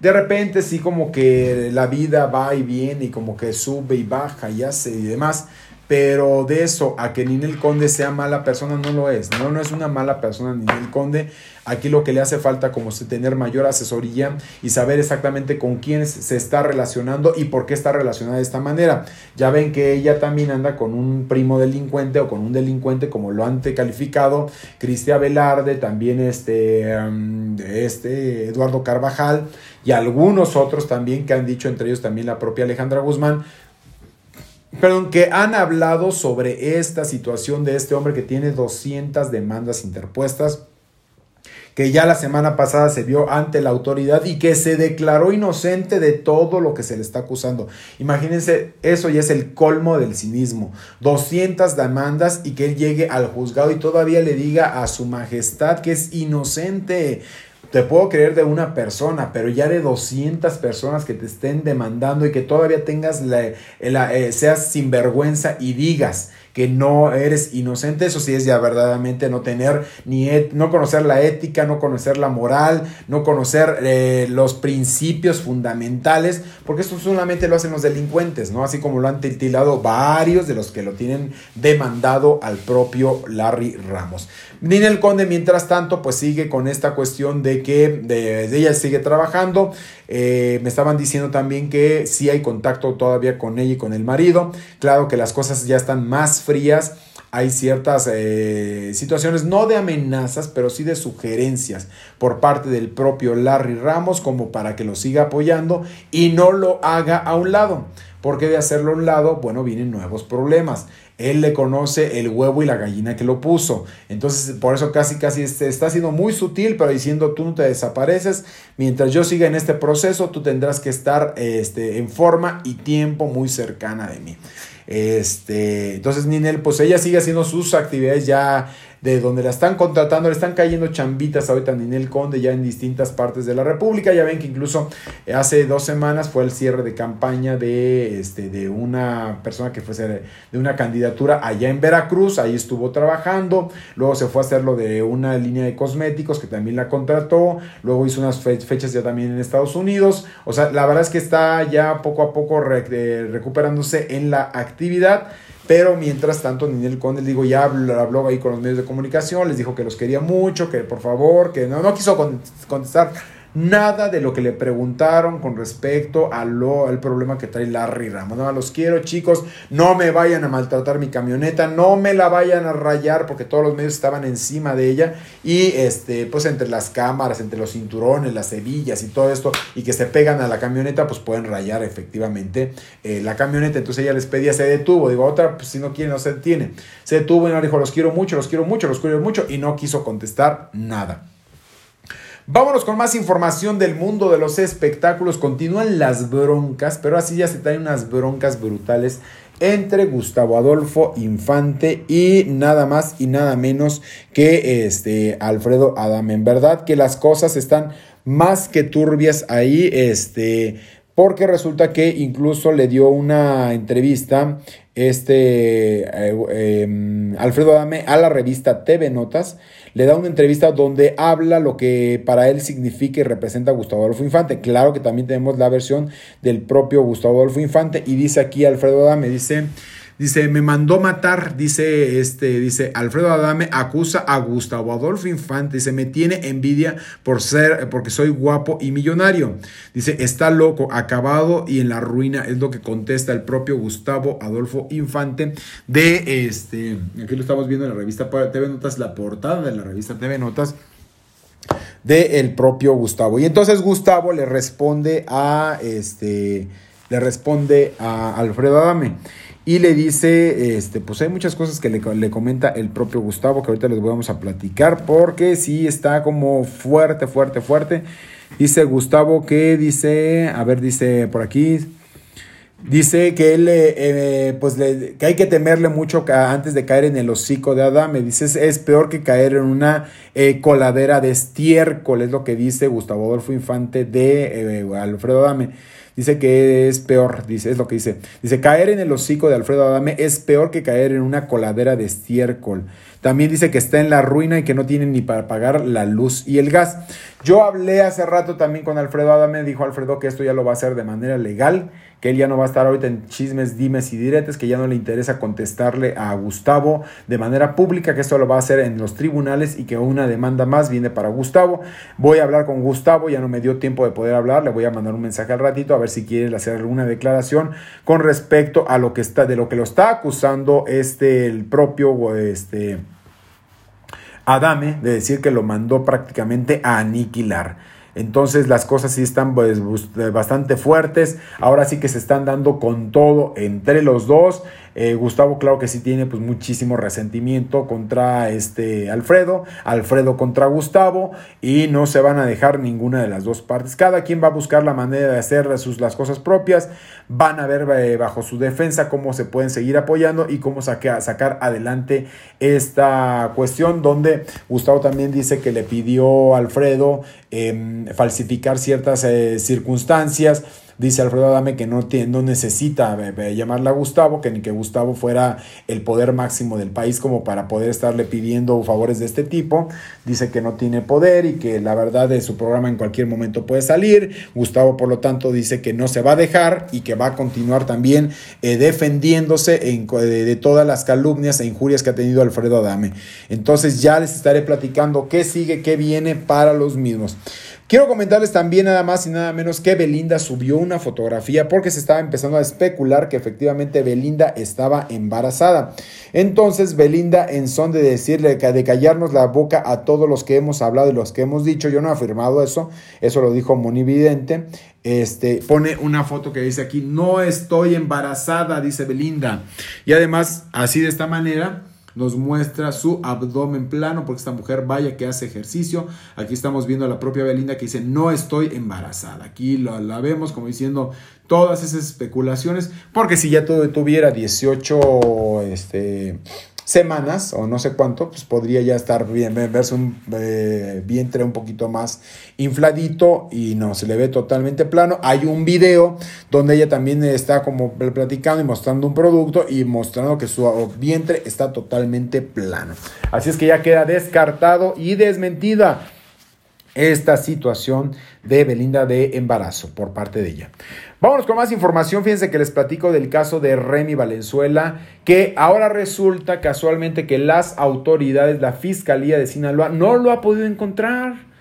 de repente sí como que la vida va y viene y como que sube y baja y hace y demás. Pero de eso a que Ninel Conde sea mala persona no lo es. No, no es una mala persona Ninel Conde. Aquí lo que le hace falta como es tener mayor asesoría y saber exactamente con quién se está relacionando y por qué está relacionada de esta manera. Ya ven que ella también anda con un primo delincuente o con un delincuente como lo han calificado Cristian Velarde, también este, um, este Eduardo Carvajal y algunos otros también que han dicho, entre ellos también la propia Alejandra Guzmán, perdón, que han hablado sobre esta situación de este hombre que tiene 200 demandas interpuestas que ya la semana pasada se vio ante la autoridad y que se declaró inocente de todo lo que se le está acusando. Imagínense, eso ya es el colmo del cinismo. 200 demandas y que él llegue al juzgado y todavía le diga a su majestad que es inocente te puedo creer de una persona, pero ya de 200 personas que te estén demandando y que todavía tengas la, eh, seas sinvergüenza y digas que no eres inocente, eso sí es ya verdaderamente no tener ni no conocer la ética, no conocer la moral, no conocer eh, los principios fundamentales, porque esto solamente lo hacen los delincuentes, ¿no? Así como lo han titilado varios de los que lo tienen demandado al propio Larry Ramos. Ninel Conde, mientras tanto, pues sigue con esta cuestión de que de, ella sigue trabajando. Eh, me estaban diciendo también que sí hay contacto todavía con ella y con el marido. Claro que las cosas ya están más frías. Hay ciertas eh, situaciones, no de amenazas, pero sí de sugerencias por parte del propio Larry Ramos como para que lo siga apoyando y no lo haga a un lado. Porque de hacerlo a un lado, bueno, vienen nuevos problemas. Él le conoce el huevo y la gallina que lo puso. Entonces, por eso casi, casi este, está siendo muy sutil, pero diciendo tú no te desapareces. Mientras yo siga en este proceso, tú tendrás que estar este, en forma y tiempo muy cercana de mí. Este, entonces Ninel, pues ella sigue haciendo sus actividades ya de donde la están contratando, le están cayendo chambitas ahorita a Ninel Conde ya en distintas partes de la República. Ya ven que incluso hace dos semanas fue el cierre de campaña de, este, de una persona que fuese de una candidatura allá en Veracruz, ahí estuvo trabajando, luego se fue a hacer lo de una línea de cosméticos que también la contrató, luego hizo unas fechas ya también en Estados Unidos, o sea, la verdad es que está ya poco a poco eh, recuperándose en la actividad. Pero mientras tanto, Ninel Conde, digo, ya habló ahí con los medios de comunicación, les dijo que los quería mucho, que por favor, que no, no quiso contestar nada de lo que le preguntaron con respecto a lo, al problema que trae Larry Ramos. No, los quiero chicos, no me vayan a maltratar mi camioneta, no me la vayan a rayar porque todos los medios estaban encima de ella y este, pues entre las cámaras, entre los cinturones, las hebillas y todo esto y que se pegan a la camioneta, pues pueden rayar efectivamente eh, la camioneta. Entonces ella les pedía, se detuvo, digo, otra, pues si no quiere, no se detiene. Se detuvo y no dijo, los quiero mucho, los quiero mucho, los quiero mucho y no quiso contestar nada. Vámonos con más información del mundo de los espectáculos. Continúan las broncas, pero así ya se traen unas broncas brutales entre Gustavo Adolfo Infante y nada más y nada menos que este Alfredo Adam. En verdad que las cosas están más que turbias ahí, este, porque resulta que incluso le dio una entrevista este eh, em, Alfredo Adame a la revista TV Notas, le da una entrevista donde habla lo que para él significa y representa Gustavo Adolfo Infante. Claro que también tenemos la versión del propio Gustavo Adolfo Infante y dice aquí Alfredo Adame, dice... Dice, me mandó matar, dice este, dice Alfredo Adame acusa a Gustavo Adolfo Infante, dice, me tiene envidia por ser, porque soy guapo y millonario. Dice, está loco, acabado y en la ruina, es lo que contesta el propio Gustavo Adolfo Infante de este, aquí lo estamos viendo en la revista TV Notas, la portada de la revista TV Notas de el propio Gustavo. Y entonces Gustavo le responde a este le responde a Alfredo Adame y le dice, este, pues hay muchas cosas que le, le, comenta el propio Gustavo, que ahorita les vamos a platicar, porque sí está como fuerte, fuerte, fuerte. Dice Gustavo que dice, a ver, dice por aquí, dice que él, eh, pues le, que hay que temerle mucho antes de caer en el hocico de Adame. Dice, es, peor que caer en una eh, coladera de estiércol, es lo que dice Gustavo Adolfo Infante de eh, Alfredo Adame. Dice que es peor, dice, es lo que dice. Dice, caer en el hocico de Alfredo Adame es peor que caer en una coladera de estiércol. También dice que está en la ruina y que no tiene ni para pagar la luz y el gas. Yo hablé hace rato también con Alfredo Adame, dijo Alfredo que esto ya lo va a hacer de manera legal, que él ya no va a estar ahorita en chismes, dimes y diretes, que ya no le interesa contestarle a Gustavo de manera pública, que esto lo va a hacer en los tribunales y que una demanda más viene para Gustavo. Voy a hablar con Gustavo, ya no me dio tiempo de poder hablar, le voy a mandar un mensaje al ratito a ver si quiere hacer alguna declaración con respecto a lo que está, de lo que lo está acusando este, el propio, este, Adame de decir que lo mandó prácticamente a aniquilar. Entonces las cosas sí están pues, bastante fuertes. Ahora sí que se están dando con todo entre los dos. Eh, Gustavo, claro que sí tiene pues muchísimo resentimiento contra este Alfredo, Alfredo contra Gustavo, y no se van a dejar ninguna de las dos partes. Cada quien va a buscar la manera de hacer sus, las cosas propias, van a ver eh, bajo su defensa cómo se pueden seguir apoyando y cómo sacar adelante esta cuestión, donde Gustavo también dice que le pidió a Alfredo em, falsificar ciertas eh, circunstancias Dice Alfredo Adame que no, tiene, necesita eh, eh, llamarla a Gustavo, que ni que Gustavo fuera el poder máximo del país como para poder estarle pidiendo favores de este tipo. Dice que no tiene poder y que la verdad de su programa en cualquier momento puede salir. Gustavo, por lo tanto, dice que no se va a dejar y que va a continuar también eh, defendiéndose de, de todas las calumnias e injurias que ha tenido Alfredo Adame. Entonces ya les estaré platicando qué sigue, qué viene para los mismos. Quiero comentarles también nada más y nada menos que Belinda subió una fotografía porque se estaba empezando a especular que efectivamente Belinda estaba embarazada. Entonces Belinda en son de decirle, de callarnos la boca a todos los que hemos hablado y los que hemos dicho, yo no he afirmado eso, eso lo dijo Monividente, este, pone una foto que dice aquí, no estoy embarazada, dice Belinda. Y además, así de esta manera, nos muestra su abdomen plano, porque esta mujer vaya que hace ejercicio. Aquí estamos viendo a la propia Belinda que dice, no estoy embarazada. Aquí la vemos como diciendo todas esas especulaciones, porque si ya tuviera 18, este semanas o no sé cuánto, pues podría ya estar bien, verse un vientre un poquito más infladito y no, se le ve totalmente plano. Hay un video donde ella también está como platicando y mostrando un producto y mostrando que su vientre está totalmente plano. Así es que ya queda descartado y desmentida esta situación de Belinda de embarazo por parte de ella. Vámonos con más información. Fíjense que les platico del caso de Remy Valenzuela, que ahora resulta casualmente que las autoridades, la Fiscalía de Sinaloa, no lo ha podido encontrar.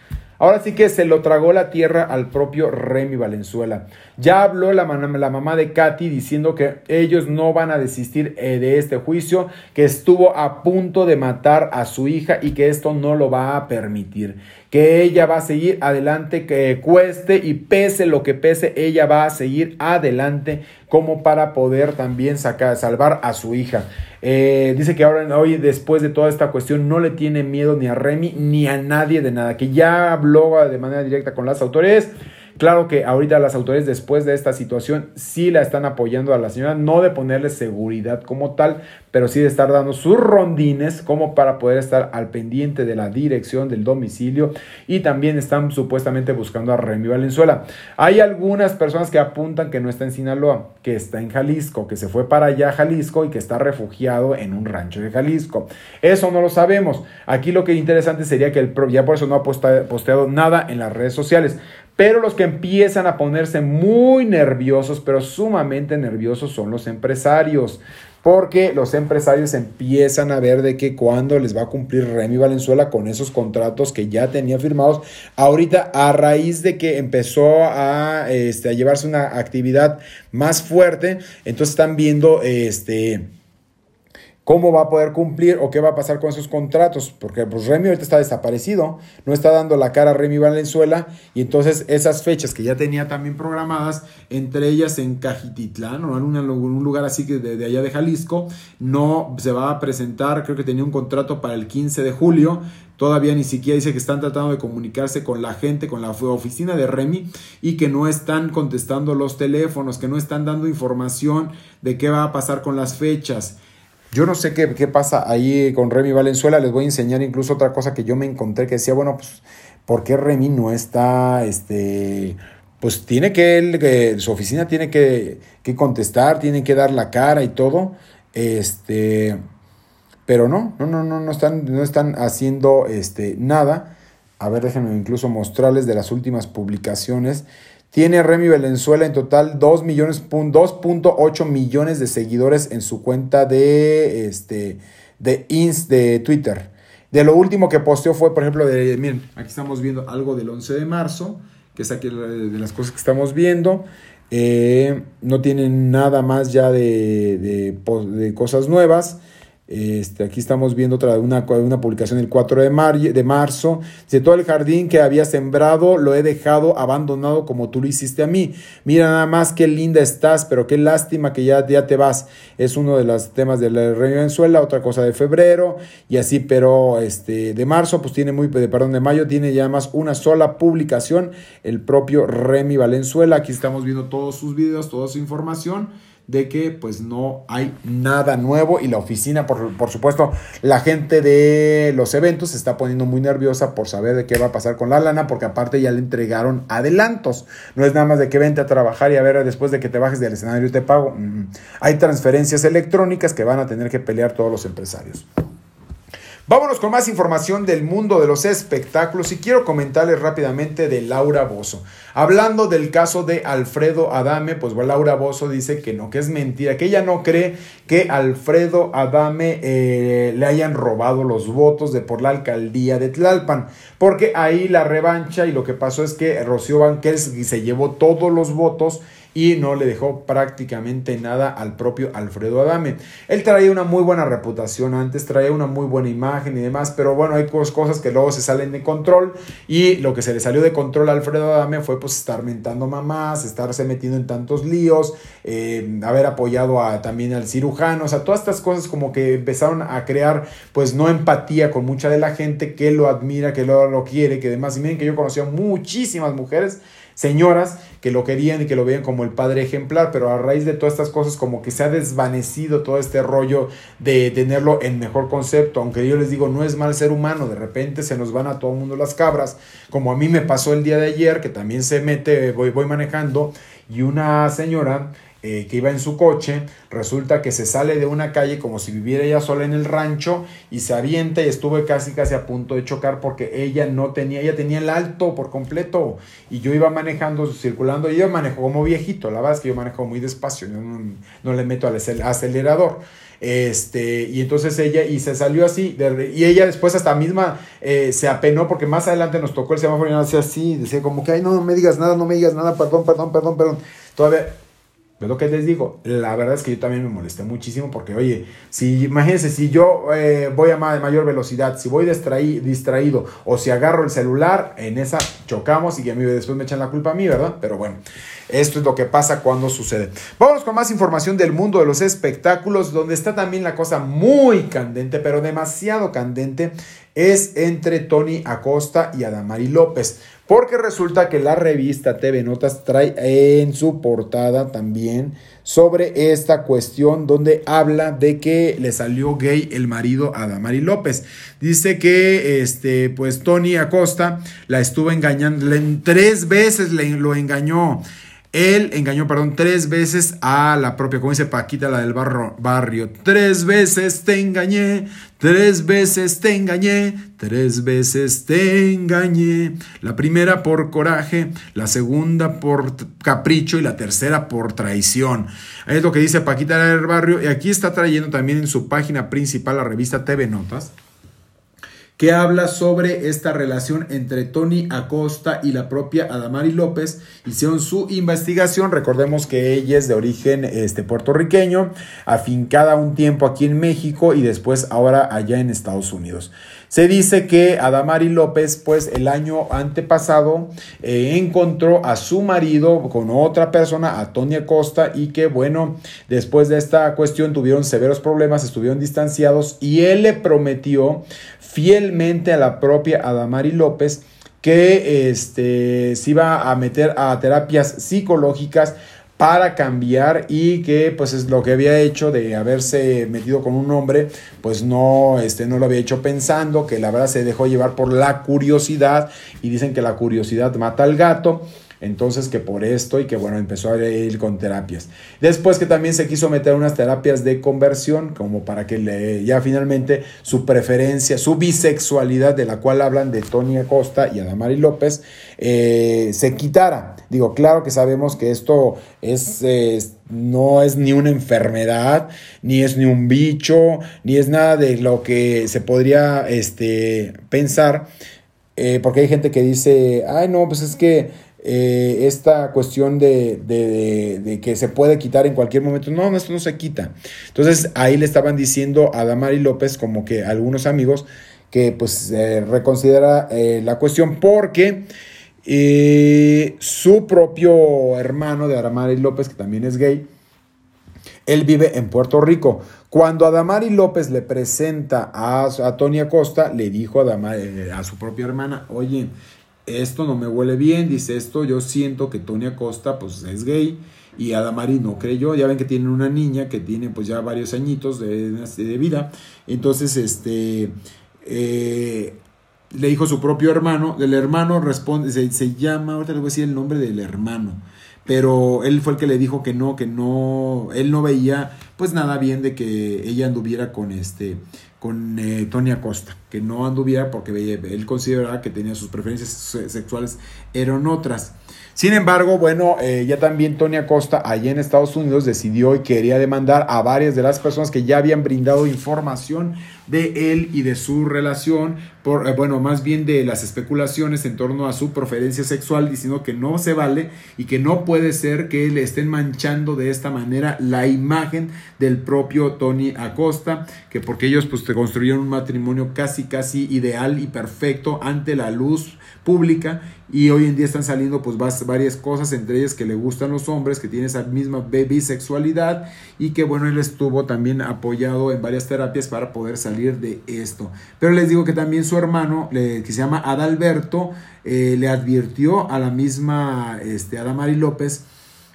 Ahora sí que se lo tragó la tierra al propio Remy Valenzuela. Ya habló la, la, mamá de Katy diciendo que ellos no van a desistir eh, de este juicio, que estuvo a punto de matar a su hija y que esto no lo va a permitir que ella va a seguir adelante, que cueste y pese lo que pese, ella va a seguir adelante como para poder también sacar, salvar a su hija. Eh, dice que ahora, hoy, después de toda esta cuestión, no le tiene miedo ni a Remy ni a nadie de nada, que ya habló de manera directa con las autoridades Claro que ahorita las autoridades después de esta situación sí la están apoyando a la señora, no de ponerle seguridad como tal, pero sí de estar dando sus rondines como para poder estar al pendiente de la dirección del domicilio y también están supuestamente buscando a Remy Valenzuela. Hay algunas personas que apuntan que no está en Sinaloa, que está en Jalisco, que se fue para allá a Jalisco y que está refugiado en un rancho de Jalisco. Eso no lo sabemos. Aquí lo que es interesante sería que el ya por eso no ha posteado nada en las redes sociales. Pero los que empiezan a ponerse muy nerviosos, pero sumamente nerviosos, son los empresarios. Porque los empresarios empiezan a ver de que cuando les va a cumplir Remy Valenzuela con esos contratos que ya tenía firmados. Ahorita, a raíz de que empezó a, este, a llevarse una actividad más fuerte, entonces están viendo este cómo va a poder cumplir o qué va a pasar con esos contratos, porque pues Remy ahorita está desaparecido, no está dando la cara a Remy Valenzuela y entonces esas fechas que ya tenía también programadas, entre ellas en Cajititlán o en, un lugar así que de, allá de Jalisco, no se va a presentar, creo que tenía un contrato para el 15 de julio, Todavía ni siquiera dice que están tratando de comunicarse con la gente, con la oficina de Remy y que no están contestando los teléfonos, que no están dando información de qué va a pasar con las fechas. Yo no sé qué, pasa ahí con Remy Valenzuela. Les voy a enseñar incluso otra cosa que yo me encontré que decía, bueno, pues, ¿por qué Remy no está, este, pues tiene que, él, su oficina tiene que, que, contestar, tiene que dar la cara y todo, este, pero no, no, no, no, no están, no están haciendo, este, nada. A ver, déjenme incluso mostrarles de las últimas publicaciones. Tiene Remy Valenzuela en total 2 millones, 2.8 millones de seguidores en su cuenta de, este, de, Inst, de Twitter. De lo último que posteó fue, por ejemplo, de, miren, aquí estamos viendo algo del 11 de marzo, que es aquí de las cosas que estamos viendo. Eh, no tienen nada más ya de, de, de cosas nuevas. Este, aquí estamos viendo otra una, una publicación el 4 de, de marzo. Dice, todo el jardín que había sembrado lo he dejado abandonado como tú lo hiciste a mí. Mira nada más qué linda estás, pero qué lástima que ya, ya te vas. Es uno de los temas de la Venezuela, otra cosa de febrero y así, pero este, de marzo, pues tiene muy, perdón, de mayo tiene ya más una sola publicación, el propio Remy Valenzuela. Aquí estamos viendo todos sus videos, toda su información de que pues no hay nada nuevo y la oficina, por, por, supuesto, la gente de los eventos se está poniendo muy nerviosa por saber de qué va a pasar con la lana, porque aparte ya le entregaron adelantos. No es nada más de que vente a trabajar y a ver después de que te bajes del escenario te pago. Mm, hay transferencias electrónicas que van a tener que pelear todos los empresarios. Vámonos con más información del mundo de los espectáculos y quiero comentarles rápidamente de Laura Bozo. Hablando del caso de Alfredo Adame, pues Laura Bozo dice que no, que es mentira, que ella no cree que Alfredo Adame eh, le hayan robado los votos de por la alcaldía de Tlalpan, porque ahí la revancha y lo que pasó es que Rocío Banquels se llevó todos los votos y no le dejó prácticamente nada al propio Alfredo Adame. Él traía una muy buena reputación antes, traía una muy buena imagen y demás, pero bueno, hay cosas que luego se salen de control y lo que se le salió de control a Alfredo Adame fue pues estar mentando mamás, estarse metiendo en tantos líos, eh, haber apoyado a, también al cirujano, o sea, todas estas cosas como que empezaron a crear pues no empatía con mucha de la gente que lo admira, que lo, lo quiere, que demás, y miren que yo conocía muchísimas mujeres señoras que lo querían y que lo veían como el padre ejemplar, pero a raíz de todas estas cosas como que se ha desvanecido todo este rollo de tenerlo en mejor concepto, aunque yo les digo, no es mal ser humano, de repente se nos van a todo el mundo las cabras, como a mí me pasó el día de ayer, que también se mete, voy, voy manejando, y una señora eh, que iba en su coche, resulta que se sale de una calle como si viviera ella sola en el rancho y se avienta y estuve casi casi a punto de chocar porque ella no tenía, ella tenía el alto por completo y yo iba manejando, circulando y yo manejo como viejito, la verdad es que yo manejo muy despacio, no, le meto al acelerador. Este, y entonces ella, y se salió así, y ella después hasta misma eh, se apenó porque más adelante nos tocó el semáforo y hacía así, decía como que, ay, no, no me digas nada, no me digas nada, perdón, perdón, perdón, perdón. Todavía es lo que les digo, la verdad es que yo también me molesté muchísimo porque, oye, si imagínense, si yo eh, voy a mayor velocidad, si voy distraído o si agarro el celular, en esa chocamos y que después me echan la culpa a mí, ¿verdad? Pero bueno, esto es lo que pasa cuando sucede. Vamos con más información del mundo de los espectáculos, donde está también la cosa muy candente, pero demasiado candente, es entre Tony Acosta y Adamari López. Porque resulta que la revista TV Notas trae en su portada también sobre esta cuestión donde habla de que le salió gay el marido a Damari López. Dice que este pues Tony Acosta la estuvo engañando, en tres veces lo engañó. Él engañó, perdón, tres veces a la propia, como dice Paquita, la del barrio. Tres veces te engañé, tres veces te engañé, tres veces te engañé. La primera por coraje, la segunda por capricho y la tercera por traición. Es lo que dice Paquita del barrio. Y aquí está trayendo también en su página principal la revista TV Notas que habla sobre esta relación entre Tony Acosta y la propia Adamari López. Hicieron su investigación, recordemos que ella es de origen este, puertorriqueño, afincada un tiempo aquí en México y después ahora allá en Estados Unidos. Se dice que Adamari López, pues el año antepasado, eh, encontró a su marido con otra persona, a Tony Acosta, y que bueno, después de esta cuestión tuvieron severos problemas, estuvieron distanciados y él le prometió fielmente a la propia Adamari López que este, se iba a meter a terapias psicológicas para cambiar y que pues es lo que había hecho de haberse metido con un hombre pues no este no lo había hecho pensando que la verdad se dejó llevar por la curiosidad y dicen que la curiosidad mata al gato entonces que por esto y que bueno, empezó a ir con terapias. Después que también se quiso meter unas terapias de conversión, como para que le, ya finalmente su preferencia, su bisexualidad de la cual hablan de Tony Acosta y Adamari López, eh, se quitara. Digo, claro que sabemos que esto es, no es ni una enfermedad, ni es ni un bicho, ni es nada de lo que se podría este, pensar. Eh, porque hay gente que dice, ay no, pues es que eh, esta cuestión de, de, que se puede quitar en cualquier momento. No, esto no se quita. Entonces ahí le estaban diciendo a Damari López, como que algunos amigos, que pues reconsidera eh, la cuestión porque eh, su propio hermano de Adamari López, que también es gay, él vive en Puerto Rico. Cuando Adamari López le presenta a, a Tony Acosta, le dijo a, a su propia hermana, oye, esto no me huele bien, dice esto, yo siento que Tony Acosta pues es gay y Adamari no creyó, ya ven que tienen una niña que tiene pues ya varios añitos de, de vida, entonces este eh, le dijo su propio hermano, del hermano responde, se, llama, ahorita le voy a decir el nombre del hermano, pero él fue el que le dijo que no, que no, él no veía pues nada bien de que ella anduviera con este, con eh, Tony Acosta, que no anduviera porque él consideraba que tenía sus preferencias sexuales eran otras. Sin embargo, bueno, eh, ya también Tony Acosta allá en Estados Unidos decidió y quería demandar a varias de las personas que ya habían brindado información de él y de su relación, por, eh, bueno, más bien de las especulaciones en torno a su preferencia sexual, diciendo que no se vale y que no puede ser que le estén manchando de esta manera la imagen del propio Tony Acosta, que porque ellos pues construyeron un matrimonio casi casi ideal y perfecto ante la luz pública y hoy en día están saliendo pues varias cosas, entre ellas que le gustan los hombres, que tiene esa misma bisexualidad y que bueno, él estuvo también apoyado en varias terapias para poder salir de esto. Pero les digo que también su hermano, que se llama Adalberto, eh, le advirtió a la misma este, Adamari López,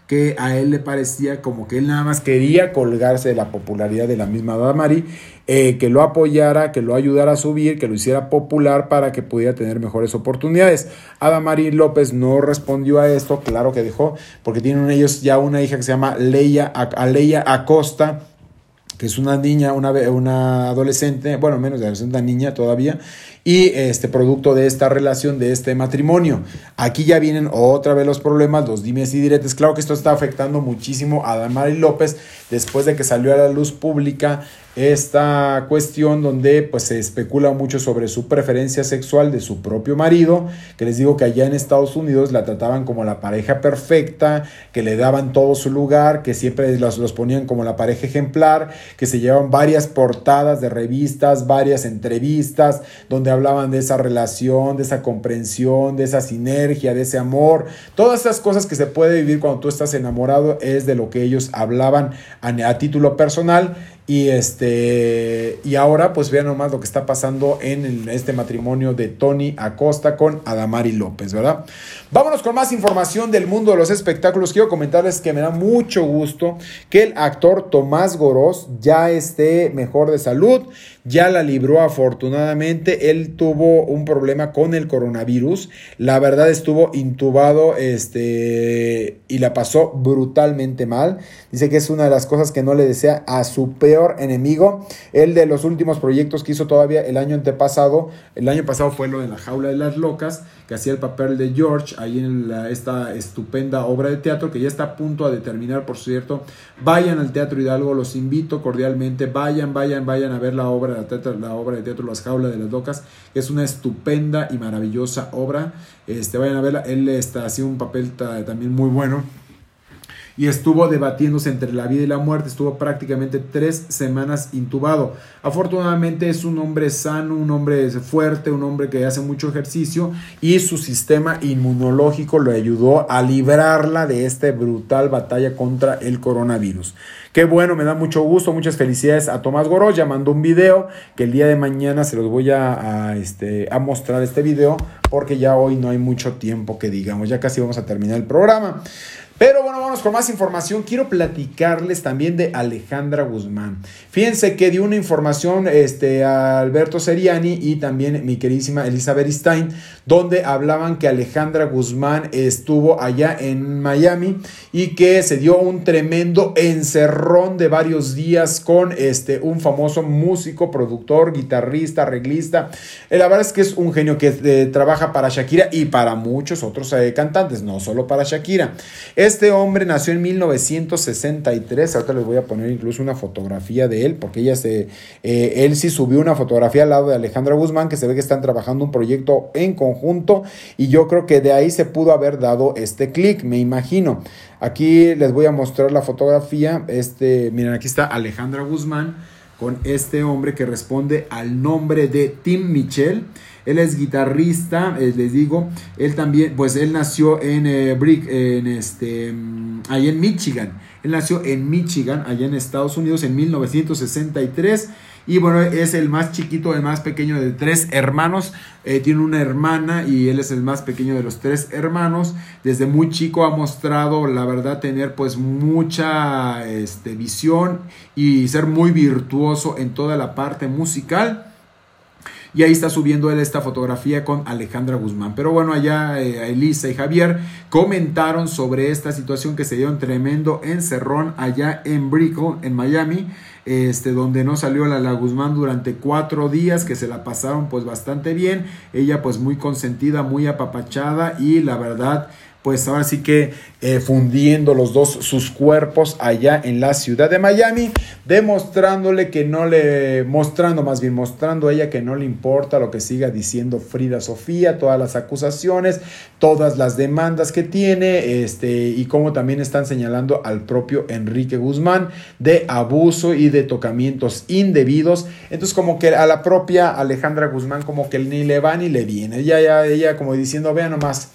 que a él le parecía como que él nada más quería colgarse de la popularidad de la misma Damari, eh, que lo apoyara, que lo ayudara a subir, que lo hiciera popular para que pudiera tener mejores oportunidades. Adamari López no respondió a esto, claro que dejó, porque tienen ellos ya una hija que se llama Leia, Aleia Acosta, que es una niña, una, adolescente, bueno, menos de adolescente, una niña todavía, y este producto de esta relación, de este matrimonio. Aquí ya vienen otra vez los problemas, los dimes y diretes. Claro que esto está afectando muchísimo a Damari López después de que salió a la luz pública esta cuestión donde pues se especula mucho sobre su preferencia sexual de su propio marido, que les digo que allá en Estados Unidos la trataban como la pareja perfecta, que le daban todo su lugar, que siempre los, los ponían como la pareja ejemplar, que se llevaban varias portadas de revistas, varias entrevistas, donde hablaban de esa relación, de esa comprensión, de esa sinergia, de ese amor, todas esas cosas que se puede vivir cuando tú estás enamorado es de lo que ellos hablaban a, a título personal y este y ahora pues vean nomás lo que está pasando en este matrimonio de Tony Acosta con Adamari López, ¿verdad? Vámonos con más información del mundo de los espectáculos. Quiero comentarles que me da mucho gusto que el actor Tomás Gorós ya esté mejor de salud, ya la libró afortunadamente. Él tuvo un problema con el coronavirus. La verdad estuvo intubado este y la pasó brutalmente mal. Dice que es una de las cosas que no le desea a su peor enemigo. El de los últimos proyectos que hizo todavía el año antepasado. El año pasado fue lo de la jaula de las locas, que hacía el papel de George ahí en esta estupenda obra de teatro que ya está a punto de terminar, por cierto. Vayan al Teatro Hidalgo, los invito cordialmente. Vayan, vayan, vayan a ver la obra de teatro, la obra de teatro Las Jaulas de las Locas, que es una estupenda y maravillosa obra. Este, vayan a verla. Él está haciendo un papel también muy bueno y estuvo debatiéndose entre la vida y la muerte. Estuvo prácticamente tres semanas intubado. Afortunadamente es un hombre sano, un hombre fuerte, un hombre que hace mucho ejercicio y su sistema inmunológico lo ayudó a librarla de esta brutal batalla contra el coronavirus. Qué bueno, me da mucho gusto, muchas felicidades a Tomás Goró. Ya mandó un video que el día de mañana se los voy a, este, a mostrar este video porque ya hoy no hay mucho tiempo que digamos, ya casi vamos a terminar el programa. Pero bueno, vamos con más información. Quiero platicarles también de Alejandra Guzmán. Fíjense que dio una información este, a Alberto Seriani y también mi queridísima Elizabeth Stein, donde hablaban que Alejandra Guzmán estuvo allá en Miami y que se dio un tremendo encerrón de varios días con este, un famoso músico, productor, guitarrista, arreglista. Eh, la verdad es que es un genio que eh, trabaja para Shakira y para muchos otros eh, cantantes, no solo para Shakira. Este hombre nació en 1963, ahorita les voy a poner incluso una fotografía de él, porque ella se, eh, él sí subió una fotografía al lado de Alejandra Guzmán, que se ve que están trabajando un proyecto en conjunto y yo creo que de ahí se pudo haber dado este clic, me imagino. Aquí les voy a mostrar la fotografía, este, miren, aquí está Alejandra Guzmán con este hombre que responde al nombre de Tim Michel. Él es guitarrista, eh, les digo, él también, pues él nació en eh, Brick, en este, mm, allá en Michigan. Él nació en Michigan, allá en Estados Unidos, en 1963. Y bueno, es el más chiquito, el más pequeño de tres hermanos. Eh, tiene una hermana y él es el más pequeño de los tres hermanos. Desde muy chico ha mostrado, la verdad, tener pues mucha este, visión y ser muy virtuoso en toda la parte musical. Y ahí está subiendo él esta fotografía con Alejandra Guzmán. Pero bueno, allá eh, Elisa y Javier comentaron sobre esta situación que se dio un tremendo encerrón allá en Brickell, en Miami. Este, donde no salió la, la Guzmán durante cuatro días, que se la pasaron pues bastante bien. Ella pues muy consentida, muy apapachada y la verdad pues ahora sí que eh, fundiendo los dos sus cuerpos allá en la ciudad de Miami, demostrándole que no le, mostrando más bien, mostrando a ella que no le importa lo que siga diciendo Frida Sofía, todas las acusaciones, todas las demandas que tiene, este, y como también están señalando al propio Enrique Guzmán de abuso y de tocamientos indebidos. Entonces como que a la propia Alejandra Guzmán como que ni le va ni le viene, ella, ella, ella como diciendo, vea nomás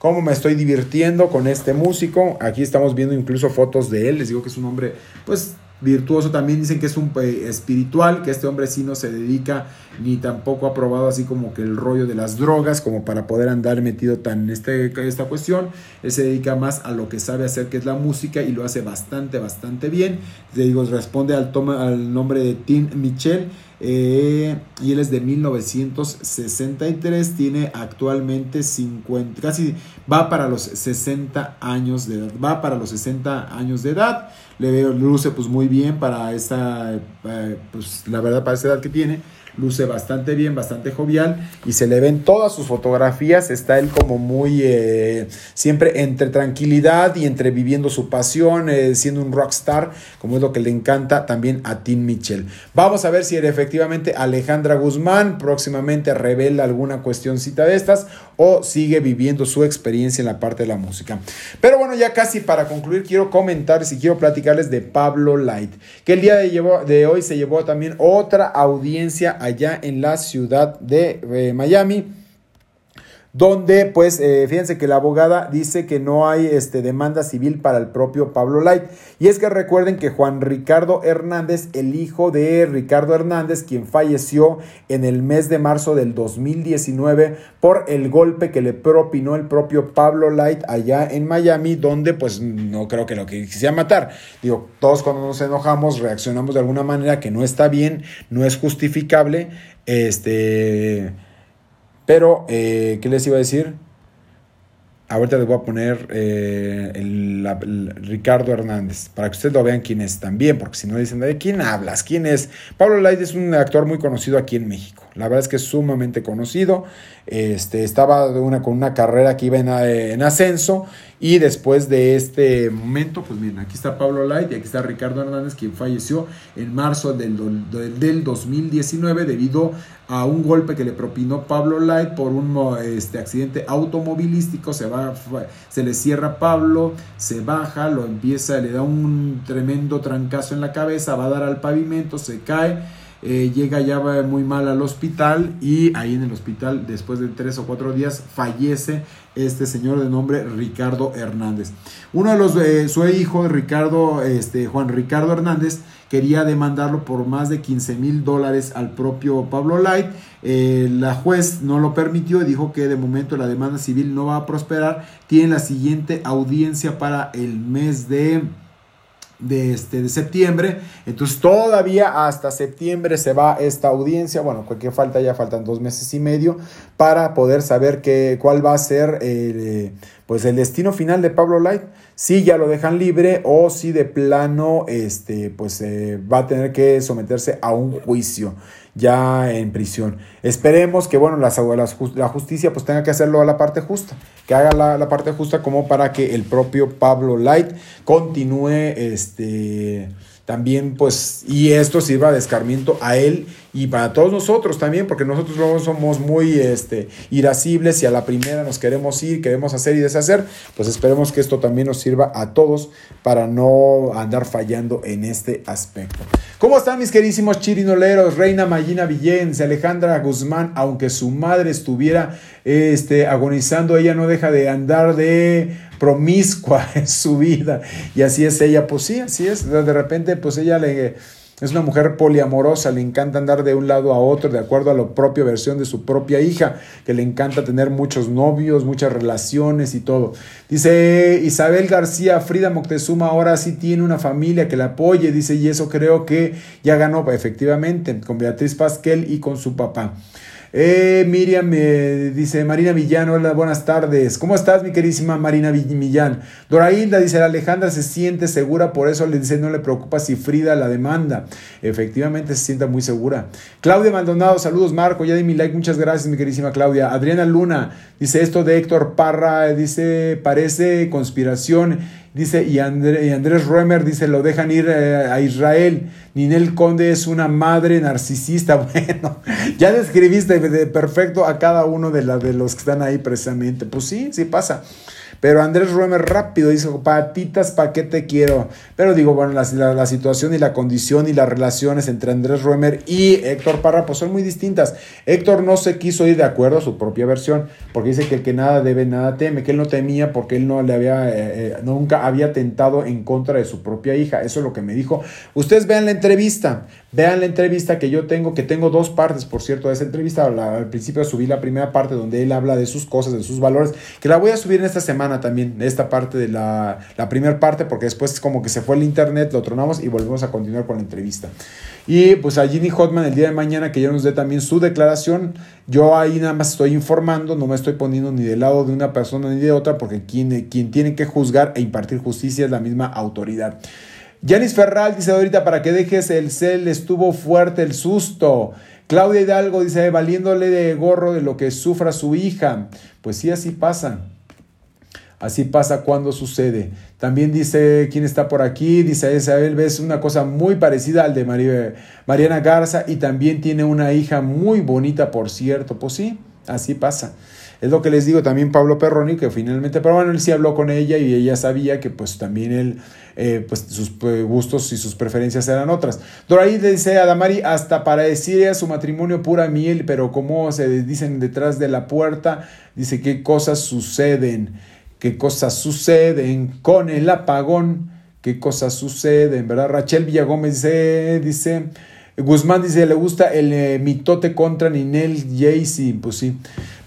cómo me estoy divirtiendo con este músico. Aquí estamos viendo incluso fotos de él. Les digo que es un hombre, pues virtuoso. También dicen que es un eh, espiritual, que este hombre sí no se dedica ni tampoco ha probado así como que el rollo de las drogas, como para poder andar metido tan en este, esta cuestión. Él se dedica más a lo que sabe hacer, que es la música, y lo hace bastante, bastante bien. Les digo, responde al, toma, al nombre de Tim Michel eh, y él es de 1963, tiene actualmente 50, casi va para los 60 años de edad, va para los 60 años de edad, le veo, luce pues muy bien para esa, eh, pues la verdad para esa edad que tiene luce bastante bien, bastante jovial y se le ven todas sus fotografías, está él como muy eh, siempre entre tranquilidad y entre viviendo su pasión, eh, siendo un rockstar, como es lo que le encanta también a Tim Mitchell. Vamos a ver si efectivamente Alejandra Guzmán próximamente revela alguna cuestioncita de estas o sigue viviendo su experiencia en la parte de la música. Pero bueno, ya casi para concluir quiero comentar y quiero platicarles de Pablo Light, que el día de, de hoy se llevó también otra audiencia allá en la ciudad de eh, Miami donde pues eh, fíjense que la abogada dice que no hay este, demanda civil para el propio Pablo Light. Y es que recuerden que Juan Ricardo Hernández, el hijo de Ricardo Hernández, quien falleció en el mes de marzo del 2019 por el golpe que le propinó el propio Pablo Light allá en Miami, donde pues no creo que lo que quisiera matar. Digo, todos cuando nos enojamos reaccionamos de alguna manera que no está bien, no es justificable. Este pero, eh, ¿qué les iba a decir? Ahorita les voy a poner eh, el, Ricardo Hernández, para que ustedes lo vean quién es también, porque si no dicen, ¿de quién hablas? ¿Quién es? Pablo Light es un actor muy conocido aquí en México. La verdad es que es sumamente conocido. Este, estaba una, con una carrera que iba en, ascenso y después de este momento, pues miren, aquí está Pablo Light y aquí está Ricardo Hernández, quien falleció en marzo del, del 2019 debido a un golpe que le propinó Pablo Light por un este, accidente automovilístico. Se, va, se le cierra Pablo, se baja, lo empieza, le da un tremendo trancazo en la cabeza, va a dar al pavimento, se cae eh, llega ya muy mal al hospital y ahí en el hospital después de tres o cuatro días fallece este señor de nombre Ricardo Hernández. Uno de los, eh, su hijo Ricardo, este, Juan Ricardo Hernández, quería demandarlo por más de 15 mil dólares al propio Pablo Light. Eh, la juez no lo permitió y dijo que de momento la demanda civil no va a prosperar. Tiene la siguiente audiencia para el mes de de, este, de septiembre. Entonces todavía hasta septiembre se va esta audiencia. Bueno, cualquier falta ya faltan dos meses y medio para poder saber cuál va a ser eh, pues el destino final de Pablo Light, si ya lo dejan libre o si de plano este, pues, eh, va a tener que someterse a un juicio ya en prisión. Esperemos que bueno, la, la, justicia pues tenga que hacerlo a la parte justa, que haga la, la, parte justa como para que el propio Pablo Light continúe este también pues y esto sirva de escarmiento a él y para todos nosotros también porque nosotros luego somos muy este irascibles y a la primera nos queremos ir queremos hacer y deshacer pues esperemos que esto también nos sirva a todos para no andar fallando en este aspecto ¿Cómo están mis queridísimos chirinoleros? Reina Mayina Villens, Alejandra Guzmán, aunque su madre estuviera este, agonizando, ella no deja de andar de promiscua en su vida. Y así es ella, pues sí, así es. De repente, pues ella le, es una mujer poliamorosa, le encanta andar de un lado a otro de acuerdo a la propia versión de su propia hija, que le encanta tener muchos novios, muchas relaciones y todo. Dice Isabel García, Frida Moctezuma ahora sí tiene una familia que la apoye, dice, y eso creo que ya ganó efectivamente con Beatriz Pasquel y con su papá. Eh, Miriam me dice, Marina Villán, hola, buenas tardes. ¿Cómo estás, mi queridísima Marina Villán? Dorailda dice, Alejandra se siente segura, por eso le dice, no le preocupa si Frida la demanda. Efectivamente se sienta muy segura. Claudia Maldonado, saludos Marco, ya di mi like, muchas gracias, mi queridísima Claudia. Adriana Luna dice, esto de Héctor Parra, dice, parece conspiración Dice, y, Andrés Roemer dice, lo dejan ir eh, a Israel. Ninel Conde es una madre narcisista. Bueno, ya describiste de perfecto a cada uno de, la, de los que están ahí precisamente. Pues sí, sí pasa. Pero Andrés Ruemer rápido dijo, patitas, ¿pa' qué te quiero? Pero digo, bueno, la, situación y la condición y las relaciones entre Andrés Ruemer y Héctor Parra pues son muy distintas. Héctor no se quiso ir de acuerdo a su propia versión, porque dice que el que nada debe, nada teme, que él no temía porque él no le había, eh, eh, nunca había tentado en contra de su propia hija. Eso es lo que me dijo. Ustedes vean la entrevista, vean la entrevista que yo tengo, que tengo dos partes, por cierto, de esa entrevista. al principio subí la primera parte donde él habla de sus cosas, de sus valores, que la voy a subir en esta semana también esta parte de la, la primera parte, porque después es como que se fue el internet, lo tronamos y volvemos a continuar con la entrevista. Y pues a Ginny Hotman el día de mañana que ya nos dé también su declaración. Yo ahí nada más estoy informando, no me estoy poniendo ni del lado de una persona ni de otra, porque quien, quien tiene que juzgar e impartir justicia es la misma autoridad. Yanis Ferral dice ahorita para que dejes el cel, estuvo fuerte el susto. Claudia Hidalgo dice, valiéndole de gorro de lo que sufra su hija. Pues sí, así pasa. Así pasa cuando sucede. También dice, ¿quién está por aquí? Dice Isabel, ves una cosa muy parecida al de María, Mariana Garza y también tiene una hija muy bonita, por cierto. Pues sí, así pasa. Es lo que les digo también Pablo Perroni, que finalmente, pero bueno, él sí habló con ella y ella sabía que pues también él, eh, pues sus eh, gustos y sus preferencias eran otras. Doraí dice a Damari, hasta para decir a su matrimonio pura miel, pero como se dicen detrás de la puerta, dice qué cosas suceden qué cosas suceden con el apagón, qué cosas suceden, ¿verdad? Rachel Villagómez dice, dice Guzmán dice, le gusta el eh, mitote contra Ninel Jaycee, pues sí.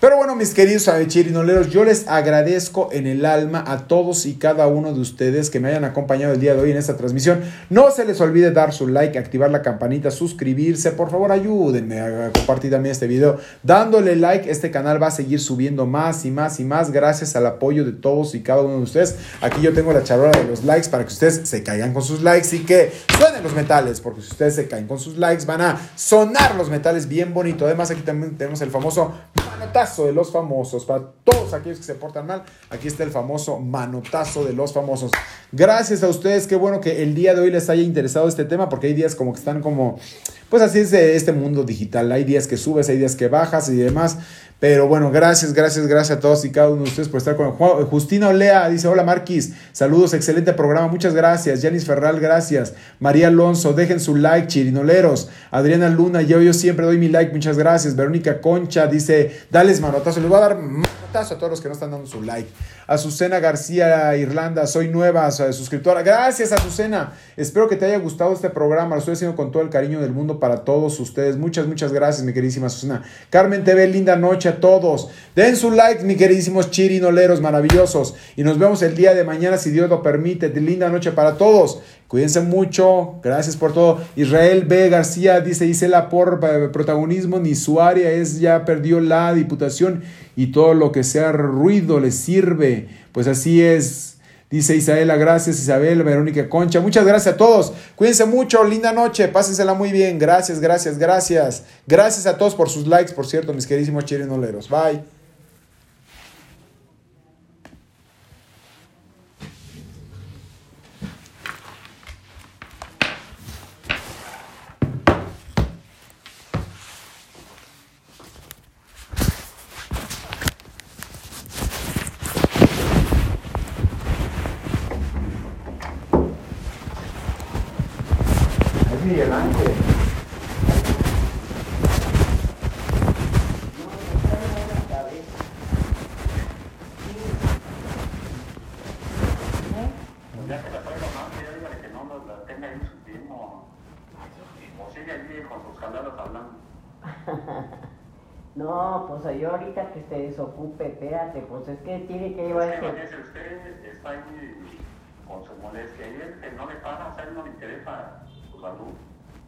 Pero bueno, mis queridos chirinoleros, yo les agradezco en el alma a todos y cada uno de ustedes que me hayan acompañado el día de hoy en esta transmisión. No se les olvide dar su like, activar la campanita, suscribirse. Por favor, ayúdenme a compartir también este video. Dándole like, este canal va a seguir subiendo más y más y más gracias al apoyo de todos y cada uno de ustedes. Aquí yo tengo la charola de los likes para que ustedes se caigan con sus likes y que suenen los metales, porque si ustedes se caen con sus likes van a sonar los metales bien bonito. Además, aquí también tenemos el famoso manotazo de los famosos. Para todos aquellos que se portan mal, aquí está el famoso manotazo de los famosos. Gracias a ustedes, qué bueno que el día de hoy les haya interesado este tema, porque hay días como que están como, pues así es de este mundo digital. Hay días que subes, hay días que bajas y demás. Pero bueno, gracias, gracias, gracias a todos y cada uno de ustedes por estar con Justina Olea dice, hola Marquis, saludos, excelente programa, muchas gracias. Yanis Ferral, gracias. María Alonso, dejen su like, chirinoleros. Adriana Luna, yo, yo siempre doy mi like, muchas gracias. Verónica Concha dice, dales manotazo, les voy a dar manotazo a todos los que no están dando su like. Azucena García Irlanda, soy nueva suscriptora. Gracias Azucena, espero que te haya gustado este programa, lo estoy haciendo con todo el cariño del mundo para todos ustedes. Muchas, muchas gracias, mi queridísima Susana. Carmen TV, linda noche todos. Den su like, mi queridísimos chirinoleros maravillosos. Y nos vemos el día de mañana, si Dios lo permite. linda noche para todos. Cuídense mucho. Gracias por todo. Israel B. García dice, Isela por eh, protagonismo, ni su área es, ya perdió la diputación y todo lo que sea ruido le sirve. Pues así es. Dice Isaela, gracias Isabel, Verónica Concha. Muchas gracias a todos. Cuídense mucho, linda noche, pásensela muy bien. Gracias, gracias, gracias. Gracias a todos por sus likes, por cierto, mis queridísimos chirinoleros. Bye. Desocupe, espérate, pues es que tiene que llevar... Es que, usted está ahí con su molestia y él que no le pasa, a él no le interesa su salud.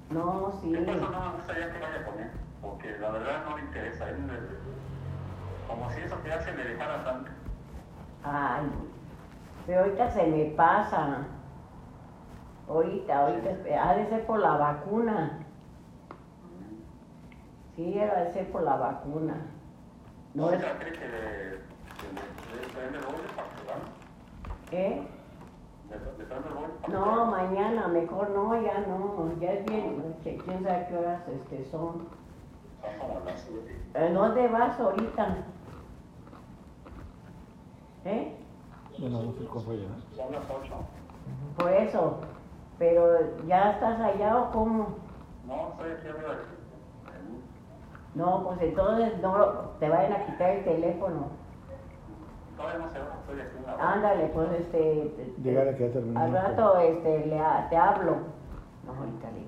No, sí. Por eso no me gustaría que vaya con él, porque la verdad no le interesa. Él, como si eso que hace le dejara sangre. Ay, pero ahorita se me pasa. Ahorita, ahorita, ha de ser por la vacuna. Sí, ha de ser por la vacuna. No, ¿cree que le, que le, le, para ¿Qué? ¿Le, no, mañana, mejor no, ya no, ya es bien, quién sabe qué horas este, son. ¿En dónde vas ahorita? ¿Eh? Bueno, no sé cómo Son las ocho. Por eso, pero ¿ya estás allá o cómo? No, estoy aquí arriba no, pues entonces no te vayan a quitar el teléfono. Todavía no sé, estoy aquí. Ándale, pues este. Dígale que ya. Al rato este, le, te hablo. No, ahorita le